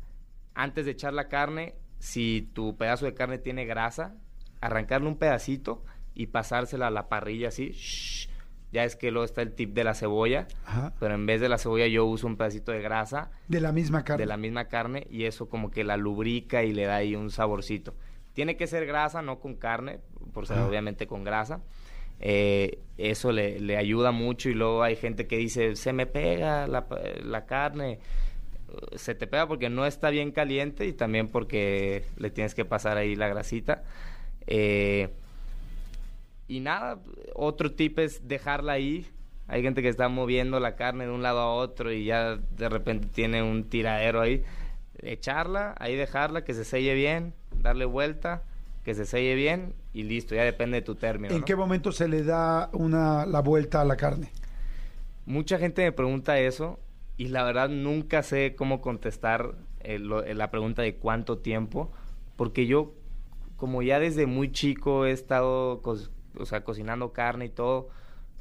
antes de echar la carne, si tu pedazo de carne tiene grasa, arrancarle un pedacito y pasársela a la parrilla así. shh. Ya es que luego está el tip de la cebolla, Ajá. pero en vez de la cebolla yo uso un pedacito de grasa De la misma carne. de la misma carne y eso como que la lubrica y le da ahí un saborcito. Tiene que ser grasa, no con carne, por ser Ajá. obviamente con grasa. Eh, eso le, le ayuda mucho y luego hay gente que dice, se me pega la, la carne. Se te pega porque no está bien caliente y también porque le tienes que pasar ahí la grasita. Eh, y nada, otro tip es dejarla ahí. Hay gente que está moviendo la carne de un lado a otro y ya de repente tiene un tiradero ahí. Echarla, ahí dejarla, que se selle bien, darle vuelta, que se selle bien y listo, ya depende de tu término. ¿En ¿no? qué momento se le da una, la vuelta a la carne? Mucha gente me pregunta eso y la verdad nunca sé cómo contestar eh, la pregunta de cuánto tiempo, porque yo como ya desde muy chico he estado o sea, cocinando carne y todo,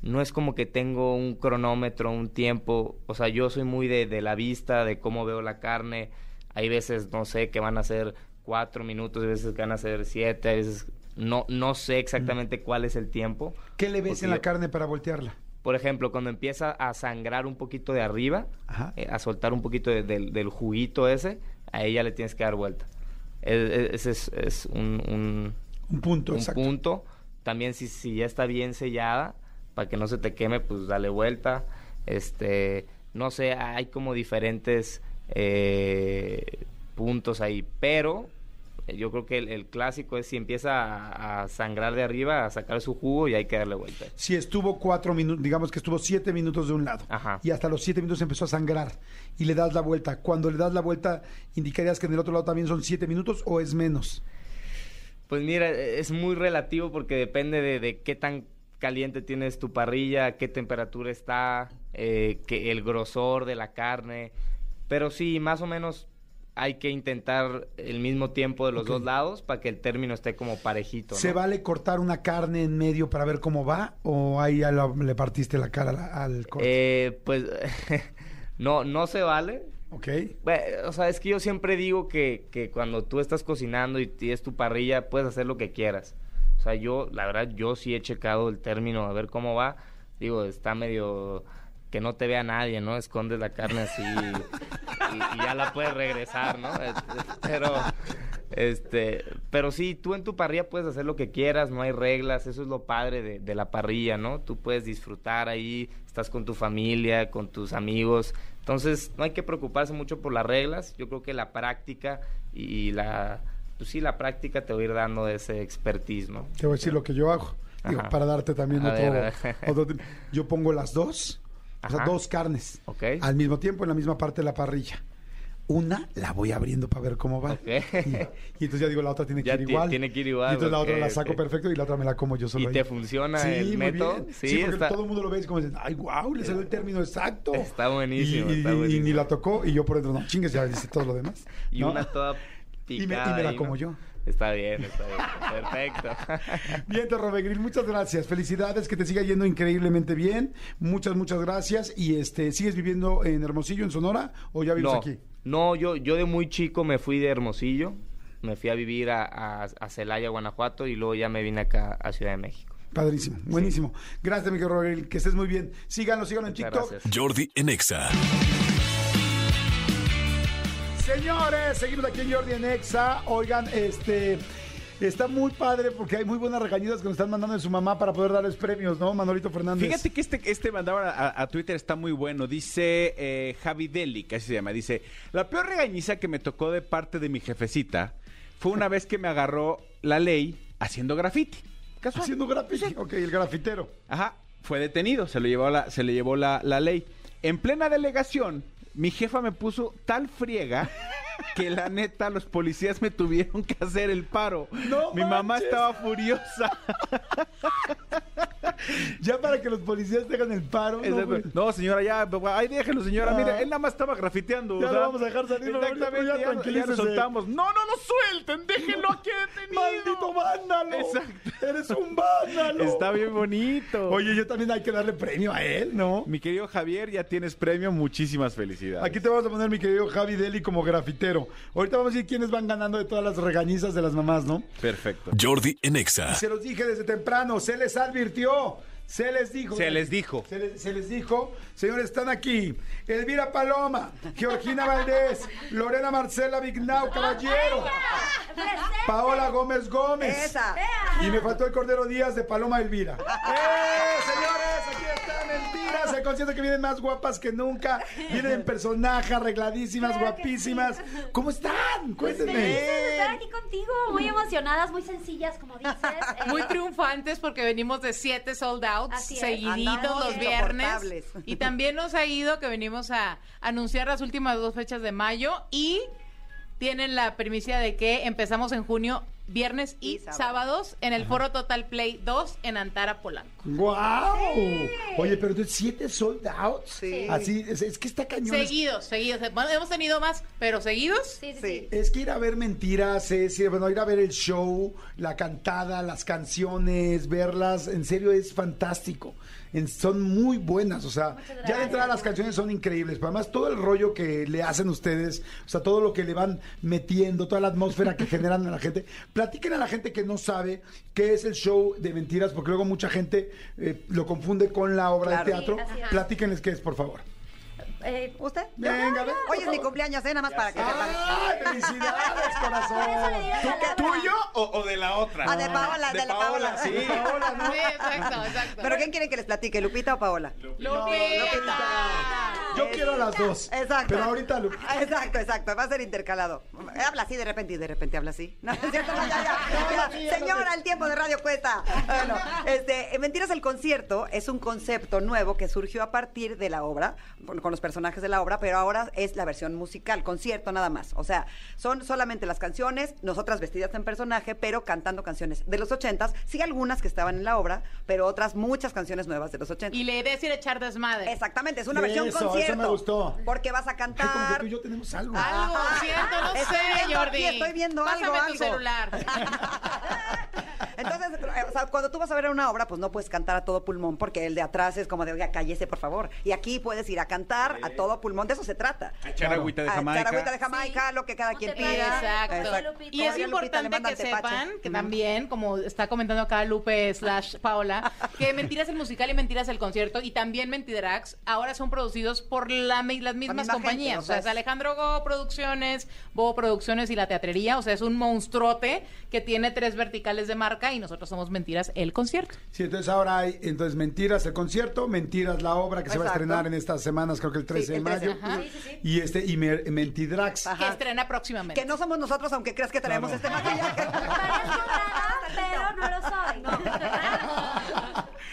no es como que tengo un cronómetro, un tiempo, o sea, yo soy muy de, de la vista, de cómo veo la carne, hay veces, no sé, que van a ser cuatro minutos, hay veces que van a ser siete, hay veces, no, no sé exactamente cuál es el tiempo. ¿Qué le ves en la carne para voltearla? por ejemplo, cuando empieza a sangrar un poquito de arriba, eh, a soltar un poquito de- del, del juguito ese, a ella le tienes que dar vuelta. Ese es, es un, un- Un punto, un exacto. punto. También si, si ya está bien sellada, para que no se te queme, pues dale vuelta. Este, no sé, hay como diferentes eh, puntos ahí, pero yo creo que el, el clásico es si empieza a, a sangrar de arriba, a sacar su jugo y hay que darle vuelta. Si estuvo cuatro minutos, digamos que estuvo siete minutos de un lado, Ajá. y hasta los siete minutos empezó a sangrar, y le das la vuelta. Cuando le das la vuelta, ¿indicarías que en el otro lado también son siete minutos o es menos? Pues mira, es muy relativo porque depende de, de qué tan caliente tienes tu parrilla, qué temperatura está, eh, que el grosor de la carne. Pero sí, más o menos hay que intentar el mismo tiempo de los dos lados para que el término esté como parejito. ¿no? ¿Se vale cortar una carne en medio para ver cómo va? ¿O ahí ya la- le partiste la cara al- corte? Eh, pues no, no se vale. ¿Ok? Bueno, o sea, es que yo siempre digo que, que cuando tú estás cocinando y tienes tu parrilla, puedes hacer lo que quieras. O sea, yo, la verdad, yo sí he checado el término a ver cómo va. Digo, está medio que no te vea nadie, ¿no? Escondes la carne así y, y ya la puedes regresar, ¿no? Pero, este, pero sí, tú en tu parrilla puedes hacer lo que quieras, no hay reglas, eso es lo padre de, de la parrilla, ¿no? Tú puedes disfrutar ahí, estás con tu familia, con tus amigos, entonces no hay que preocuparse mucho por las reglas, yo creo que la práctica y la, pues sí, la práctica te va a ir dando ese expertise, ¿no? Te voy a decir lo que yo hago. Digo, para darte también otro, otro- Yo pongo las dos, o sea, Ajá. dos carnes. Ok. Al mismo tiempo, en la misma parte de la parrilla. Una la voy abriendo para ver cómo va. Y, y entonces ya digo, la otra tiene que Ya ir igual. tiene que ir igual, Y entonces la otra la saco perfecto y la otra me la como yo solo. ¿Y ahí. te funciona Sí, el método? Sí, Sí, porque está- todo el mundo lo ve y como dicen, ay, wow, le salió el término exacto. Está buenísimo, Y, ni la tocó y yo por dentro, no, chingues, ya dice todo lo demás. Y ¿no? una toda Y me- y me picada la como ¿no? yo. Está bien, está bien. Perfecto. Bien, Robegril, muchas gracias. Felicidades, que te siga yendo increíblemente bien. Muchas, muchas gracias. Y este, ¿sigues viviendo en Hermosillo, en Sonora, o ya vives no, aquí? no, yo, yo de muy chico me fui de Hermosillo, me fui a vivir a, a, a Celaya, Guanajuato, y luego ya me vine acá a Ciudad de México. Padrísimo, buenísimo. Gracias, mi querido Robegril, que estés muy bien. Síganlo, síganlo en TikTok. gracias. Jordi en Exa. Señores, seguimos aquí en Jordi en Exa. Oigan, este. Está muy padre porque hay muy buenas regañitas que nos están mandando de su mamá para poder darles premios, ¿no, Manolito Fernández? Fíjate que este, este mandado a, a Twitter está muy bueno. Dice eh, Javi Deli, así se llama. Dice, la peor regañiza que me tocó de parte de mi jefecita fue una vez que me agarró la ley haciendo graffiti. Casual. Haciendo graffiti. Ok, el grafitero. Ajá, fue detenido, se, lo llevó la, se le llevó la, la ley. En plena delegación, mi jefa me puso tal friega que la neta los policías me tuvieron que hacer el paro. ¡No mi mamá estaba furiosa. Ya para que los policías te hagan el paro. No, señora, ya, ahí déjelo, señora. Ah. Mire, él nada más estaba grafiteando. Ya o lo vamos a dejar salir, Exactamente, ya ya, ya lo soltamos. No, no lo suelten, déjenlo aquí detenido. ¡Maldito vándalo! Exacto. ¡Eres un vándalo! Está bien bonito. Oye, yo también hay que darle premio a él, ¿no? Mi querido Javier, ya tienes premio. Muchísimas felicidades. Aquí te vamos a poner mi querido Javi Deli como grafitero. Ahorita vamos a decir quiénes van ganando de todas las regañizas de las mamás, ¿no? Perfecto. Jordi en Exa. Se los dije desde temprano, se les advirtió, se les dijo. Se les dijo. Se les, se les dijo, señores, están aquí. Elvira Paloma, Georgina Valdés, Lorena Marcela Vignau Caballero, Paola Gómez Gómez. Esa. Y me faltó el Cordero Díaz de Paloma Elvira. ¡Eh, señores! Aquí está, mentiras. El concierto que vienen más guapas que nunca. Vienen en personaje, arregladísimas, Claro guapísimas. ¿Cómo están? Cuéntenme. Felices de estar aquí contigo, muy emocionadas, muy sencillas, como dices. eh, Muy triunfantes porque venimos de siete sold outs seguiditos los viernes. Y también nos ha ido que venimos a anunciar las últimas dos fechas de mayo y tienen la primicia de que empezamos en junio, viernes y, Y sábado. sábados en el Foro Total Play 2 en Antara Polanco. ¡Guau! Oye, pero entonces siete sold out. Sí. Así, es, es que está cañón. Seguidos, seguidos. Bueno, hemos tenido más, pero seguidos. Sí, sí, Sí. sí. Es que ir a ver mentiras, es ir, bueno, ir a ver el show, la cantada, las canciones, verlas, en serio es fantástico. En- son muy buenas, o sea, ya de entrada las canciones son increíbles, pero además todo el rollo que le hacen ustedes, o sea, todo lo que le van metiendo, toda la atmósfera que generan a la gente. Platiquen a la gente que no sabe qué es el show de mentiras, porque luego mucha gente eh, lo confunde con la obra Claro. de teatro. Sí. Platíquenles qué es, por favor. Eh, ¿Usted? Venga, a ver, Hoy es mi cumpleaños, ¿eh? Nada más para que sepan. ¡Ay, felicidades, corazón! ¿Tuyo o, o de la otra? Ah, de Paola, de la Paola. Sí. Paola, ¿no? Sí, exacto, exacto. ¿Pero quién quieren que les platique, Lupita o Paola? Lupita. Yo quiero las dos. Exacto. Pero ahorita, Lu- Ah, Exacto, exacto. Va a ser intercalado. Habla así de repente y de repente habla así. No, es cierto, no, ya, ya. Ya, Señora, el tiempo de radio cuesta. Bueno, este, Mentiras el concierto es un concepto nuevo que surgió a partir de la obra, con, con los personajes de la obra, pero ahora es la versión musical, concierto nada más. O sea, son solamente las canciones, nosotras vestidas en personaje, pero cantando canciones de los ochentas. Sí, algunas que estaban en la obra, pero otras muchas canciones nuevas de los ochentas. Y la idea es ir a echar desmadre. Exactamente, es una versión Eso, eso concierto. me gustó. Porque vas a Ay, como que cantar. tú y yo tenemos algo. Algo, siento, no Estoy sé, viendo Jordi. aquí, estoy viendo Pásame algo, tu algo. celular. Entonces sea, cuando tú vas a ver una obra, pues no puedes cantar a todo pulmón porque el de atrás es como de, oiga, cállese, por favor. Y aquí puedes ir a cantar a todo pulmón, de eso se trata. A echar agüita de A Jamaica. echar agüita de Jamaica, lo que cada No quien pida. Exacto. Exacto. Y es Todavía importante que tepache. sepan que también, como está comentando acá Lupe slash Paola, que Mentiras el musical y Mentiras el concierto y también Mentirax ahora son producidos por la las mismas misma compañías. gente, o o sea, es- Alejandro Go Producciones, Bo Producciones y La Teatrería. O sea, es un monstruote que tiene tres verticales de marca y nosotros somos Mentiras el concierto. Sí, entonces ahora hay, entonces Mentiras el concierto, Mentiras la obra que se va a Exacto. estrenar en estas semanas, creo que el 13 Sí, de el 13, mayo. ajá. Sí, sí, sí. Y este, y Mer- Mentidrax. Ajá. Que estrena próximamente. Que no somos nosotros, aunque creas que traemos Claro. este maquillaje. Parezco pero no lo soy.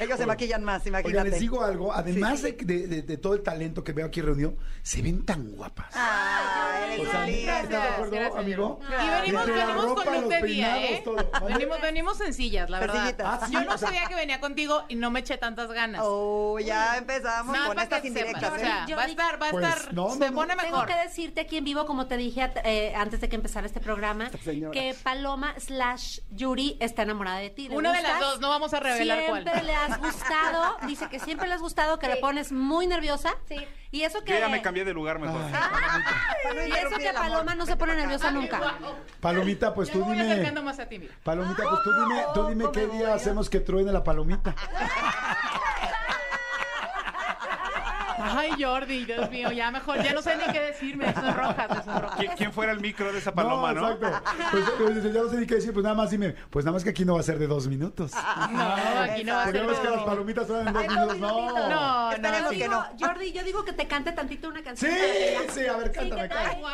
Ellos se maquillan más, Oigan, imagínate. les digo algo, además de, de- de- de todo el talento que veo aquí reunido, se ven tan guapas. Ay, O sea, linda. ¿estás de acuerdo, gracias, amigo? Y venimos, Desde venimos ropa, con luz de día, ¿eh? todo. ¿Vale? Venimos, venimos sencillas, la verdad. Ah, sí, Yo o no sea- sabía que venía contigo y no me eché tantas ganas. Oh, ya empezamos Nada con más estas indirectas. o ¿eh? sea, va a estar, va a Pues, estar, no, se no, no. Tengo pone mejor. que decirte aquí en vivo, como te dije eh, antes de que empezara este programa, que Paloma slash Yuri está enamorada de ti. ¿Le Una de las dos, no vamos a revelar cuál. Siempre le has gustado, dice que siempre le has gustado, que le pones muy nerviosa. Sí. Y eso que... Yo ya me cambié de lugar mejor. Y eso que. Paloma no se pone nerviosa nunca. Palomita, pues Ya tú me voy dime. más a ti, mira. Palomita, pues tú dime, tú dime qué día hacemos que truene la palomita. Ay, Jordi, Dios mío, ya mejor, ya no sé ni qué decirme, me sonrojas, me sonrojas. ¿Quién, quién fuera el micro de esa paloma, no? exacto. Pues, pues, ya no sé ni qué decir, pues nada más dime, pues nada más que aquí no va a ser de dos minutos. No, aquí no va a Porque ser ves que las palomitas suenan en dos minutos. No. No, no, Esperemos sí. que Digo, no. Jordi, yo digo que te cante tantito una Sí, canción. sí, a ver, cántame, ¿qué tal? cántame. ¡Wow!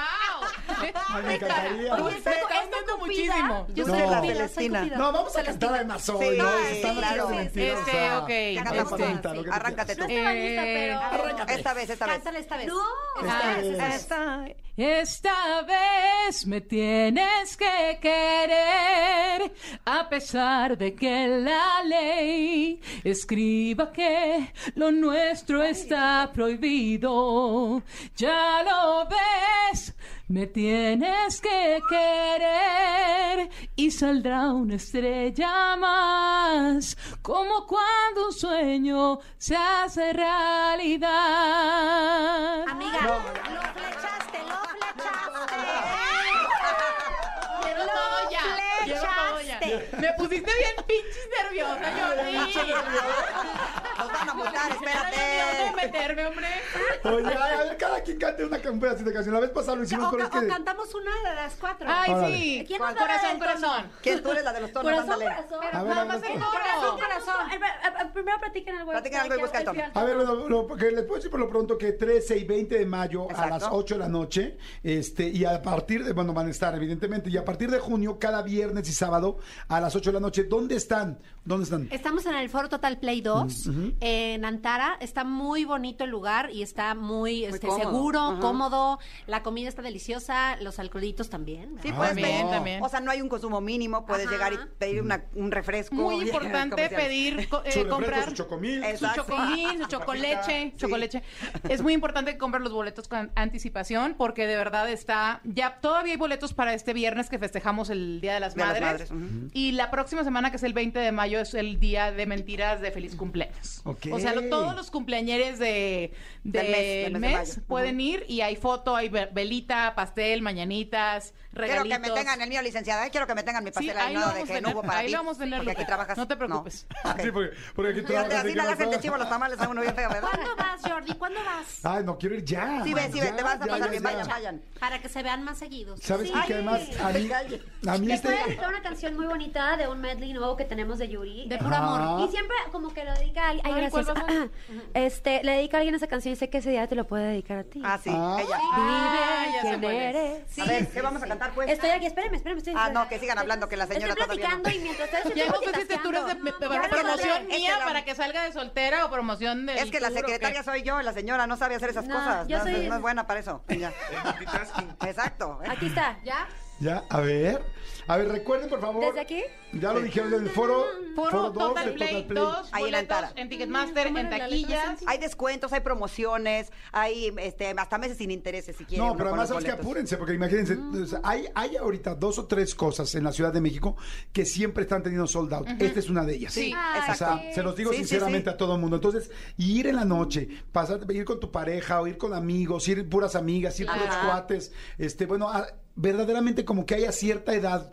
Ay, me encantaría. Oye, cambiando cupida. muchísimo. Yo No. soy La Celestina. No, vamos a cantar además hoy, ¿no? Sí, Están las mentiras, Este, ok, este. Que tú Arráncate tú. No. Esta vez, esta vez. Cántale esta vez. Esta Ah, vez. Esta- Esta vez me tienes que querer, a pesar de que la ley escriba que lo nuestro está prohibido. Ya lo ves, me tienes que querer y saldrá una estrella más, como cuando un sueño se hace realidad. Amiga, lo flechaste, lo flechaste. Ya. Todo ya. Me pusiste bien pinches nerviosa, Jordi. Nos van a multar, ¿Dónde espérate. meterme, hombre? Oye, ay, a ver, cada quien cante una, un pedacito de canción. La vez pasada lo hicimos, O, pero es ca- o que... cantamos una de las cuatro. Ay, sí. ¿Quién nos Corazón, corazón. ¿Quién tú eres la de los tonos? Corazón, corazón. A ver, Nada más el. Corazón, corazón. Primero platiquen algo. Platiquen algo y busca el tono. A ver, lo, que les puedo decir por lo pronto que 13 y 20 de mayo a las 8 de la noche, este, y a partir de, bueno, van a estar evidentemente, y a partir de junio, cada viernes y sábado a las 8 de la noche, ¿dónde están? ¿Dónde están? Estamos en el Foro Total Play 2, Mm, en Antara. Está muy bonito el lugar y está muy, este, cómodo. seguro, Ajá. cómodo. La comida está deliciosa, los alcoholitos también. Sí, Ah, puedes También, pedir. también. O sea, no hay un consumo mínimo. Puedes Ajá. llegar y pedir una- un refresco. Muy Bien, importante pedir, co- eh, Su refresco, comprar su chocomil. su chocomil, su chocoleche, chocoleche. Es muy importante que compren los boletos con anticipación porque de verdad está, ya todavía hay boletos para este viernes que festejamos el Día de las De las Madres. Y la próxima semana, que es el 20 de mayo, es el día de mentiras de feliz cumpleaños. Ok. O sea, lo- todos los cumpleañeres de, Del del mes, del mes mes, de mayo. pueden ir y hay foto, hay ve- velita, pastel, mañanitas, Quiero que me tengan el mío, licenciada. ¿eh? Quiero que me tengan mi Sí, pastel ahí ahí, no de que tener, no hubo para ahí ti. lo vamos a tener, Porque aquí trabajas. No te preocupes. Ok. Sí, porque, porque aquí trabajas, así no de cosas- chivo los tamales a uno bien feo, ¿verdad? ¿Cuándo vas, Jordi? ¿Cuándo vas? Ay, no, quiero ir ya. Sí, ven, sí, ven, te vas a ya, pasar ya, bien. ya. Vayan, vayan. Para que se vean más seguidos. ¿Sabes Sí. qué? Que además a mí, a mí este... voy a dedicar una canción muy bonita de un medley nuevo que tenemos de Yuri, de puro amor. Y siempre como que lo dedica a alguien. Ay, Ay, ¿cuál gracias. va a ser? Este, le dedica a alguien esa canción y sé que ese día te lo puede dedicar a ti. Ah, sí, Ah. ella. Ah, sé quién eres. A ver, ¿qué vamos a cantar, Estoy aquí, espérame, espérame. Estoy, Ah, no, que sigan hablando, que la señora Estoy todavía no. platicando y mientras ustedes Ya no sé si de, de- de- promoción mía es que la- para que salga de soltera o promoción de. Es que la secretaria soy yo, la señora no sabe hacer esas No, cosas. yo No, soy- no es buena para eso. Ya. Exacto. ¿eh? Aquí está, ¿ya? Ya, a ver. A ver, recuerden, por favor. ¿Desde aquí? Ya lo dijeron en el foro. Foro, dos Total de Play 2, Ahí en la boletos entrada. en Ticketmaster, en taquillas. Hay descuentos, hay promociones, hay este, hasta meses sin intereses si quieren. No, pero además sabes que apúrense, porque imagínense, o sea, hay, hay ahorita dos o tres cosas en la Ciudad de México que siempre están teniendo sold out. Esta es una de ellas. Sí, Ay, O sea, exacto. se los digo Sí, sinceramente sí. a todo el mundo. Entonces, ir en la noche, pasar, ir con tu pareja, o ir con amigos, ir puras amigas, ir puros cuates, este, bueno, a- verdaderamente como que haya cierta edad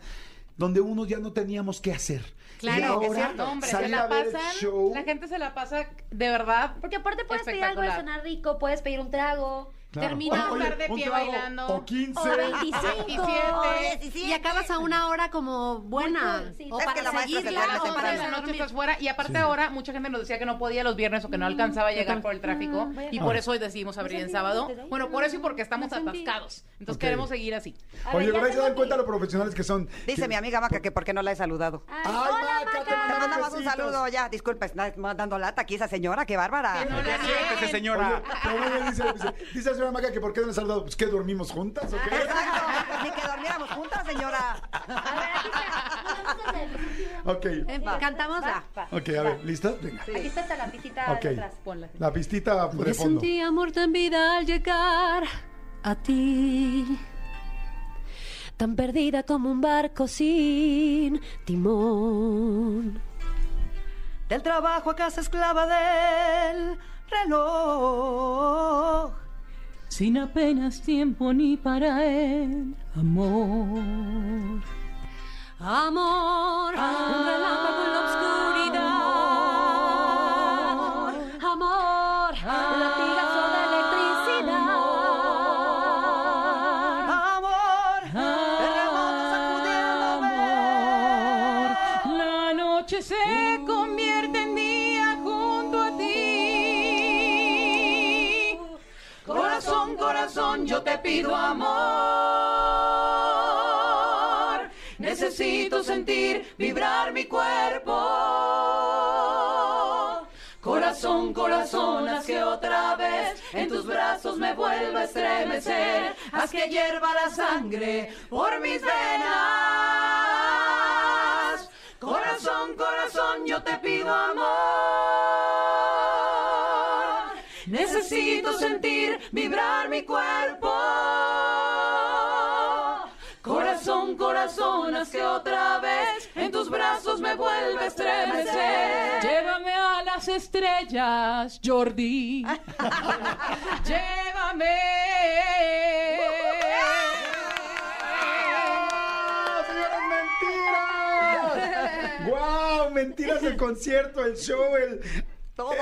donde uno ya no teníamos qué hacer. Claro, y que ahora es cierto, hombre, se la pasan, show. la gente se la pasa de verdad. Porque aparte puedes pedir algo de cenar rico, puedes pedir un trago. Claro. termina Oye, de un pie trago bailando. O 15. O 25. 27. Y acabas a una hora como buena. Cool, sí. O Es para que la maestra se seguirla duerme o para la noche estás fuera y aparte ahora mucha gente nos decía que no podía los viernes o que no alcanzaba a llegar por el tráfico voy a y por eso hoy decidimos abrir en sábado. Bueno, por eso y porque estamos atascados. Entonces queremos seguir así. Ver, Oye, se dan cuenta lo profesionales que son. Dice que- mi amiga Maca que por qué no la he saludado. Ay, Ay, hola, Maca, Maca. te mandamos un saludo ya. Disculpa, está dando lata aquí esa señora, qué bárbara. Que no ríen. señora. Dice, la señora Maca que por qué no le saludado. Pues que dormimos juntas, ¿o qué? Exacto, ni que durmiéramos juntas, señora. A ver, aquí está. Ok, Cantamos la. ok, a ver, ¿lista? Venga. Aquí está hasta la pisita Ok. de atrás. Ponla. La pistita de Me fondo. sentí amor tan vida al llegar a ti. Tan perdida como un barco sin timón. Del trabajo a casa esclava del reloj. Sin apenas tiempo ni para el amor. Amor, un relámpago en la oscuridad. Amor, de electricidad. Pido amor. Necesito sentir vibrar mi cuerpo. Corazón, corazón, haz que otra vez en tus brazos me vuelva a estremecer. Haz que hierva la sangre por mis venas. Corazón, corazón, yo te pido amor. Necesito sentir vibrar mi cuerpo. Corazón, corazón, haz que otra vez en tus brazos me vuelva a estremecer. Llévame a las estrellas, Jordi. Llévame. ¡Guau! Mentiras el concierto, el show, el. Todo.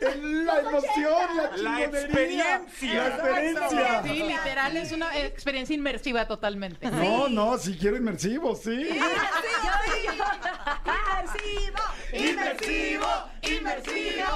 la emoción, la La experiencia. La experiencia. Sí, literal, es una experiencia inmersiva totalmente. No, no, si quiero inmersivo, sí. Inmersivo, inmersivo.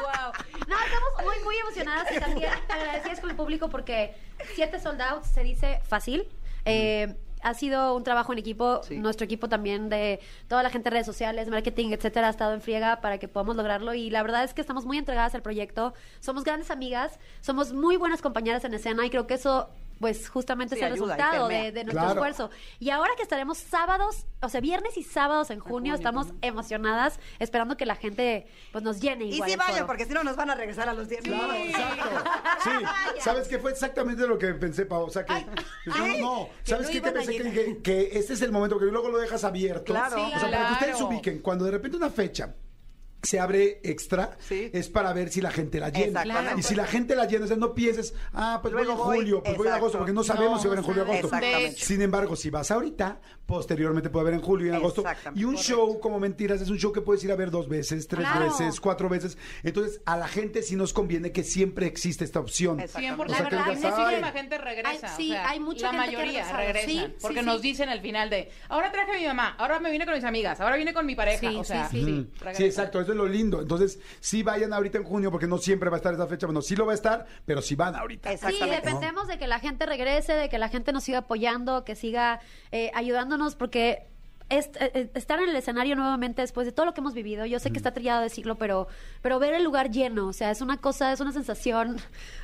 Wow. No, estamos muy, muy emocionadas y también agradecidas con el público porque siete sold out se dice fácil. Eh, ha sido un trabajo en equipo, nuestro equipo también de toda la gente de redes sociales, marketing, etcétera, ha estado en friega para que podamos lograrlo. Y la verdad es que estamos muy entregadas al proyecto, somos grandes amigas, somos muy buenas compañeras en escena y creo que eso pues justamente Sí, es el ayuda y resultado de, de nuestro Claro. esfuerzo. Y ahora que estaremos sábados, o sea, viernes y sábados en junio, estamos emocionadas, esperando que la gente pues nos llene Y igual. sí el vayan, porque si no nos van a regresar a los 10 Claro, exacto. Sí, ¿sabes qué fue exactamente lo que pensé, Pau? O sea, que. no, no, no. ¿Sabes qué? Que pensé que, que este es el momento, que luego lo dejas abierto. Claro. O sea, para que ustedes ubiquen, cuando de repente una fecha se abre extra, Sí. es para ver si la gente la llena. Y si la gente la llena, o sea, no pienses, ah, pues Luego voy en voy. julio, pues voy en agosto, porque no sabemos No, si haber en julio o agosto. Sin embargo, si vas ahorita, posteriormente puede haber en julio y en agosto. Exactamente. Y un Correcto. show como mentiras es un show que puedes ir a ver dos veces, tres Claro. veces, cuatro veces. Entonces, a la gente sí nos conviene que siempre existe esta opción. Exacto. 100%. O que la digas, verdad, muchísima "Ay". gente regresa. Ay, sí, o sea, hay mucha la gente que mayoría regresan. Sí, porque sí, nos sí. dicen al final de, ahora traje a mi mamá, ahora me vine con mis amigas, ahora vine con mi pareja. Sí, o sea, sí, sí, sí. Sí, exacto, eso es lo lindo. Entonces, sí vayan ahorita en junio, porque no siempre va a estar esa fecha. Bueno, sí lo va a estar, pero sí van ahorita. Sí, dependemos de que la gente regrese, de que la gente nos siga apoyando, que siga eh, ayudándonos, porque est- eh, eh, estar en el escenario nuevamente después de todo lo que hemos vivido, yo sé que está trillado decirlo, pero, pero ver el lugar lleno, o sea, es una cosa, es una sensación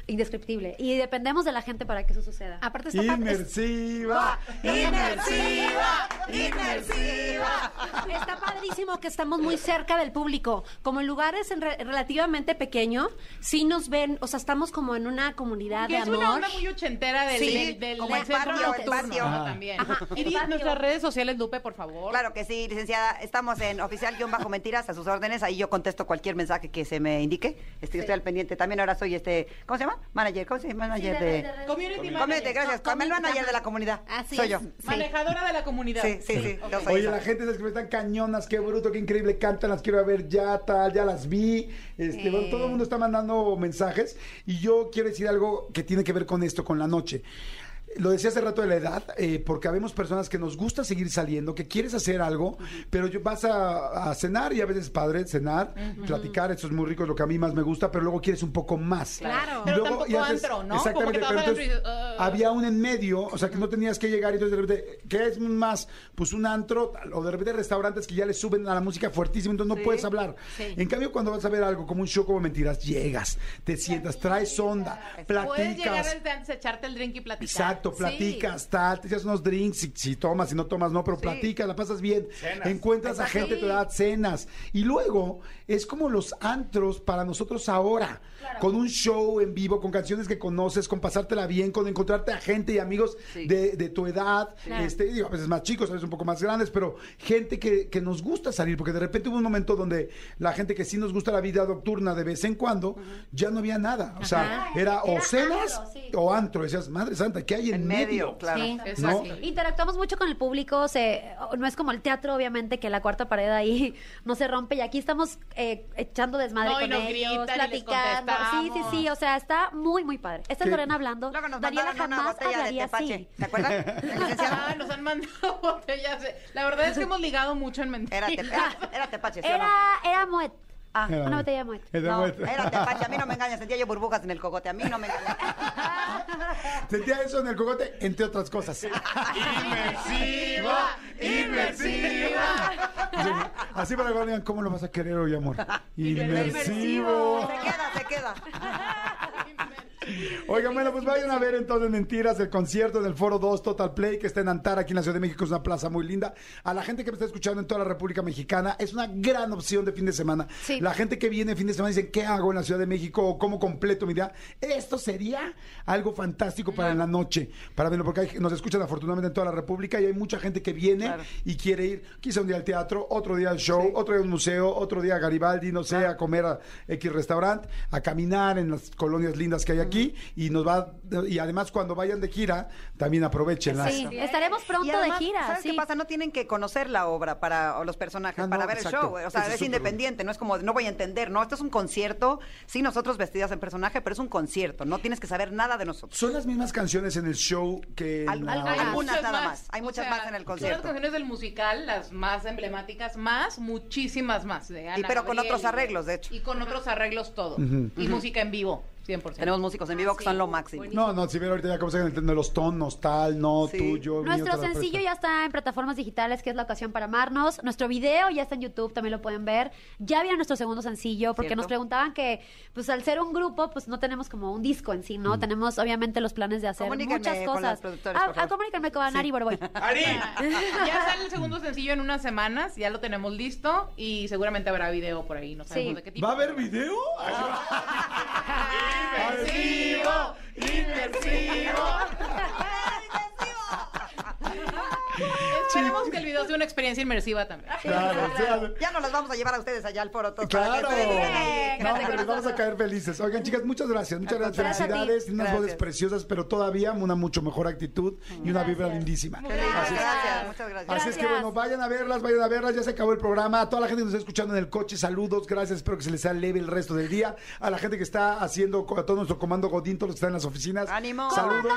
indescriptible. Y dependemos de la gente para que eso suceda. Aparte está padre- es- Inmersiva. Inmersiva, inmersiva. Está padrísimo que estamos muy cerca del público. Como en lugares en re- relativamente pequeños, sí nos ven, o sea, estamos como en una comunidad Que de es una amor. onda muy ochentera del, Sí, del, del- como el centro patio, el nocturno, patio. ¿no? Ajá. También. Ajá, Y el patio. nuestras redes sociales, Lupe, por favor. Claro que sí, licenciada. Estamos en oficial-mentiras a sus órdenes. Ahí yo contesto cualquier mensaje que se me indique. Yo Estoy al pendiente. También ahora soy este, ¿cómo se llama? Manager. ¿Cómo se llama? Manager Sí, de- de... de Community manager. gracias. Como el manager de la comunidad. Así soy es. yo. Sí. Manejadora de la comunidad. Sí, sí, Oye, la gente se escribe tan cañonas, qué bruto, qué increíble cantan, las quiero ver ya, tal, ya las vi. Este, bueno, todo el mundo está mandando mensajes y yo quiero decir algo que tiene que ver con esto, con la noche. Lo decía hace rato de la edad, eh, porque habemos personas que nos gusta seguir saliendo, que quieres hacer algo, pero vas a, a cenar y a veces es padre cenar, platicar, eso es muy rico, es lo que a mí más me gusta, pero luego quieres un poco más. Claro. Pero luego- tampoco y antes- antro, ¿no? Exactamente, pero entonces "Ah". había un en medio, o sea, que no tenías que llegar y entonces de repente, ¿qué es más? Pues un antro, o de repente restaurantes que ya le suben a la música fuertísimo, entonces no puedes hablar. En cambio, cuando vas a ver algo como un show como mentiras, llegas, te sientas, traes onda, Puedes llegar platicas. desde antes, echarte el drink y platicar. Exacto, Sí. platicas, tal, te echas unos drinks, si, si tomas, si no tomas, no, pero platicas, la pasas bien, encuentras a gente de tu edad, cenas. Y luego es como los antros para nosotros ahora, con un show en vivo, con canciones que conoces, con pasártela bien, con encontrarte a gente y amigos de, de tu edad, este, digo, a veces más chicos, a veces un poco más grandes, pero gente que, que nos gusta salir, porque de repente hubo un momento donde la gente que sí nos gusta la vida nocturna de vez en cuando, ya no había nada. O sea, Ajá. era o cenas antro, sí. o antro. Decías, madre santa, ¿qué hay en, En medio, claro. Sí. ¿No? Interactuamos mucho con el público, se, no es como el teatro, obviamente, que la cuarta pared ahí no se rompe y aquí estamos eh, echando desmadre No, con ellos, gritan Sí, sí, sí, o sea, está muy, muy padre. Esta es. Lorena hablando. Luego nos Daniela una jamás de hablaría tepache. así. ¿Se acuerdan? Licenciada. Ah, nos han mandado botellas. de- La verdad es que hemos ligado mucho en mentiras. Era, te- era, era tepache, ¿sí o no? Era, era Moet. Ah, Era- Una botella de de no, vuelta. era tepache. A mí no me engañas. Sentía yo burbujas en el cogote. A mí no me engañas. Sentía eso en el cogote, entre otras cosas. ¡Inmersiva! ¡Inmersiva! Así para que digan, ¿cómo lo vas a querer hoy, amor? Inmersivo. Se queda, se queda. Oigan, bueno, pues vayan a ver entonces Mentiras, el concierto del Foro 2 Total Play, que está en Antara, aquí en la Ciudad de México, es una plaza muy linda. A la gente que me está escuchando en toda la República Mexicana, es una gran opción de fin de semana. Sí. La gente que viene fin de semana dice, ¿qué hago en la Ciudad de México? ¿O ¿Cómo completo mi día? Esto sería algo fantástico para en la noche, para verlo, porque hay- nos escuchan afortunadamente en toda la República y hay mucha gente que viene Claro. y quiere ir, quizá un día al teatro, otro día al show, otro día al museo, otro día a Garibaldi, no sé, a comer a X restaurante, a caminar en las colonias lindas que hay aquí y nos va y además cuando vayan de gira también aprovechenlas. Sí, estaremos pronto Y además, de gira. ¿Sabes sí. qué pasa? No tienen que conocer la obra para o los personajes Ah, no, para ver exacto. el show. O sea, Eso es independiente, no es como, no voy a entender, ¿no? Esto es un concierto, sí, nosotros vestidas en personaje, pero es un concierto, no tienes que saber nada de nosotros. Son las mismas canciones en el show que en Al- la- al- Hay algunas muchas nada más, hay muchas más en el Son concierto. las canciones del musical, las más emblemáticas, más, muchísimas más. De Ana Y pero con otros arreglos, de hecho. Y con otros arreglos todo. Y música en vivo, 100%. Tenemos músicos en vivo que son lo máximo. No, no, si ven ahorita ya como se de los tonos, tal, no, Sí. tú, yo, mío, Nuestro sencillo ya está en plataformas digitales, que es la ocasión para amarnos. Nuestro video ya está en YouTube, también lo pueden ver. Ya viene nuestro segundo sencillo, porque Cierto. nos preguntaban que, pues al ser un grupo, pues no tenemos como un disco en sí, ¿no? Tenemos obviamente los planes de hacer muchas con cosas. productores, Ah, ah, comuníquenme con Ari Boroboy. ¡Ari! Ya sale el segundo sencillo en unas semanas, ya lo tenemos listo y seguramente habrá video por ahí, no sabemos Sí. de qué tipo. ¿Va a haber video? ¡Inmersivo! ¡Inmersivo! Esperemos que el video sea una experiencia inmersiva también. Claro, o sea, Ya nos las vamos a llevar a ustedes allá al foro. para Claro. que dediquen ahí. No, pero les vamos a caer felices. Oigan, chicas, muchas gracias. Muchas gracias. Gracias. Felicidades. Unas Gracias. voces preciosas, pero todavía una mucho mejor actitud y una vibra lindísima. Lindo, Así es. Gracias, muchas gracias. Así es que Gracias. bueno, vayan a verlas, vayan a verlas, ya se acabó el programa. A toda la gente que nos está escuchando en el coche, saludos, gracias, espero que se les sea leve el resto del día. A la gente que está haciendo, a todo nuestro comando Godín, todos los que están en las oficinas. ánimo. Saludos.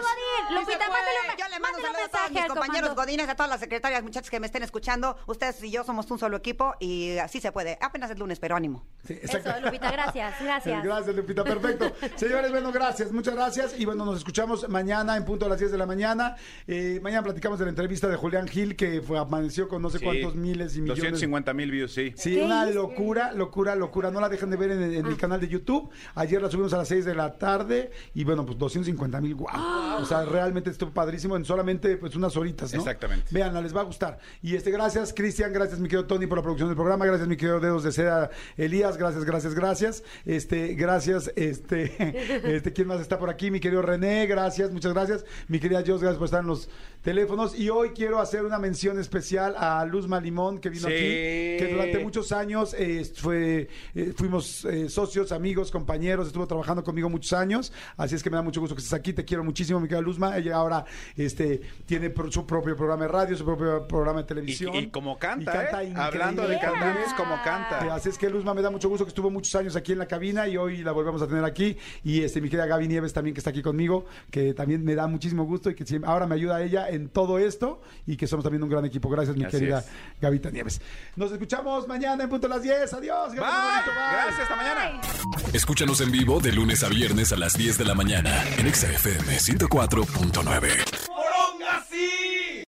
Lupita, mándale una- Yo le mando mándale un saludos a todos mis compañeros comando. A todas las secretarias, muchachas que me estén escuchando. Ustedes y yo somos un solo equipo y así se puede. Apenas es lunes, pero ánimo. Sí, Eso, Lupita, gracias, gracias. Gracias, Lupita, perfecto. Señores, bueno, gracias, muchas gracias. Y bueno, nos escuchamos mañana en punto a las 10 de la mañana. Eh, mañana platicamos de la entrevista de Julián Gil, que fue, amaneció con no sé Sí. cuántos miles y millones. 250 mil views, sí. Sí, una locura, locura, locura. No la dejen de ver en, en el canal de YouTube. Ayer la subimos a las 6 de la tarde y bueno, pues 250 mil, guau. O sea, realmente estuvo padrísimo en solamente pues unas horitas, ¿no? Exactamente. Vean, les va a gustar. Y este, gracias, Cristian, gracias, mi querido Tony, por la producción del programa. Gracias, mi querido Dedos de Seda, Elías. Gracias, gracias, gracias. Este, gracias, este, este, ¿quién más está por aquí? Mi querido René, gracias, muchas gracias. Mi querida Jos, gracias por estar en los teléfonos. Y hoy quiero hacer una mención especial a Luzma Limón, que vino Sí. aquí, que durante muchos años eh, fue, eh, fuimos eh, socios, amigos, compañeros, estuvo trabajando conmigo muchos años, así es que me da mucho gusto que estés aquí, te quiero muchísimo, mi querida Luzma, ella ahora este, tiene su propio programa de radio, su propio programa de Y, televisión. y como canta, Y canta ¿eh? Hablando de cantantes, como canta. Así es que Luzma me da mucho gusto que estuvo muchos años aquí en la cabina y hoy la volvemos a tener aquí. Y este mi querida Gaby Nieves también que está aquí conmigo, que también me da muchísimo gusto y que siempre- ahora me ayuda ella en todo esto y que somos también un gran equipo. Gracias, mi Así querida es. Gavita Nieves. Nos escuchamos mañana en punto a las 10. Adiós. Bye. Gracias, bonito, bye. Gracias, hasta mañana. Escúchanos en vivo de lunes a viernes a las 10 de la mañana en Exa FM 104.9.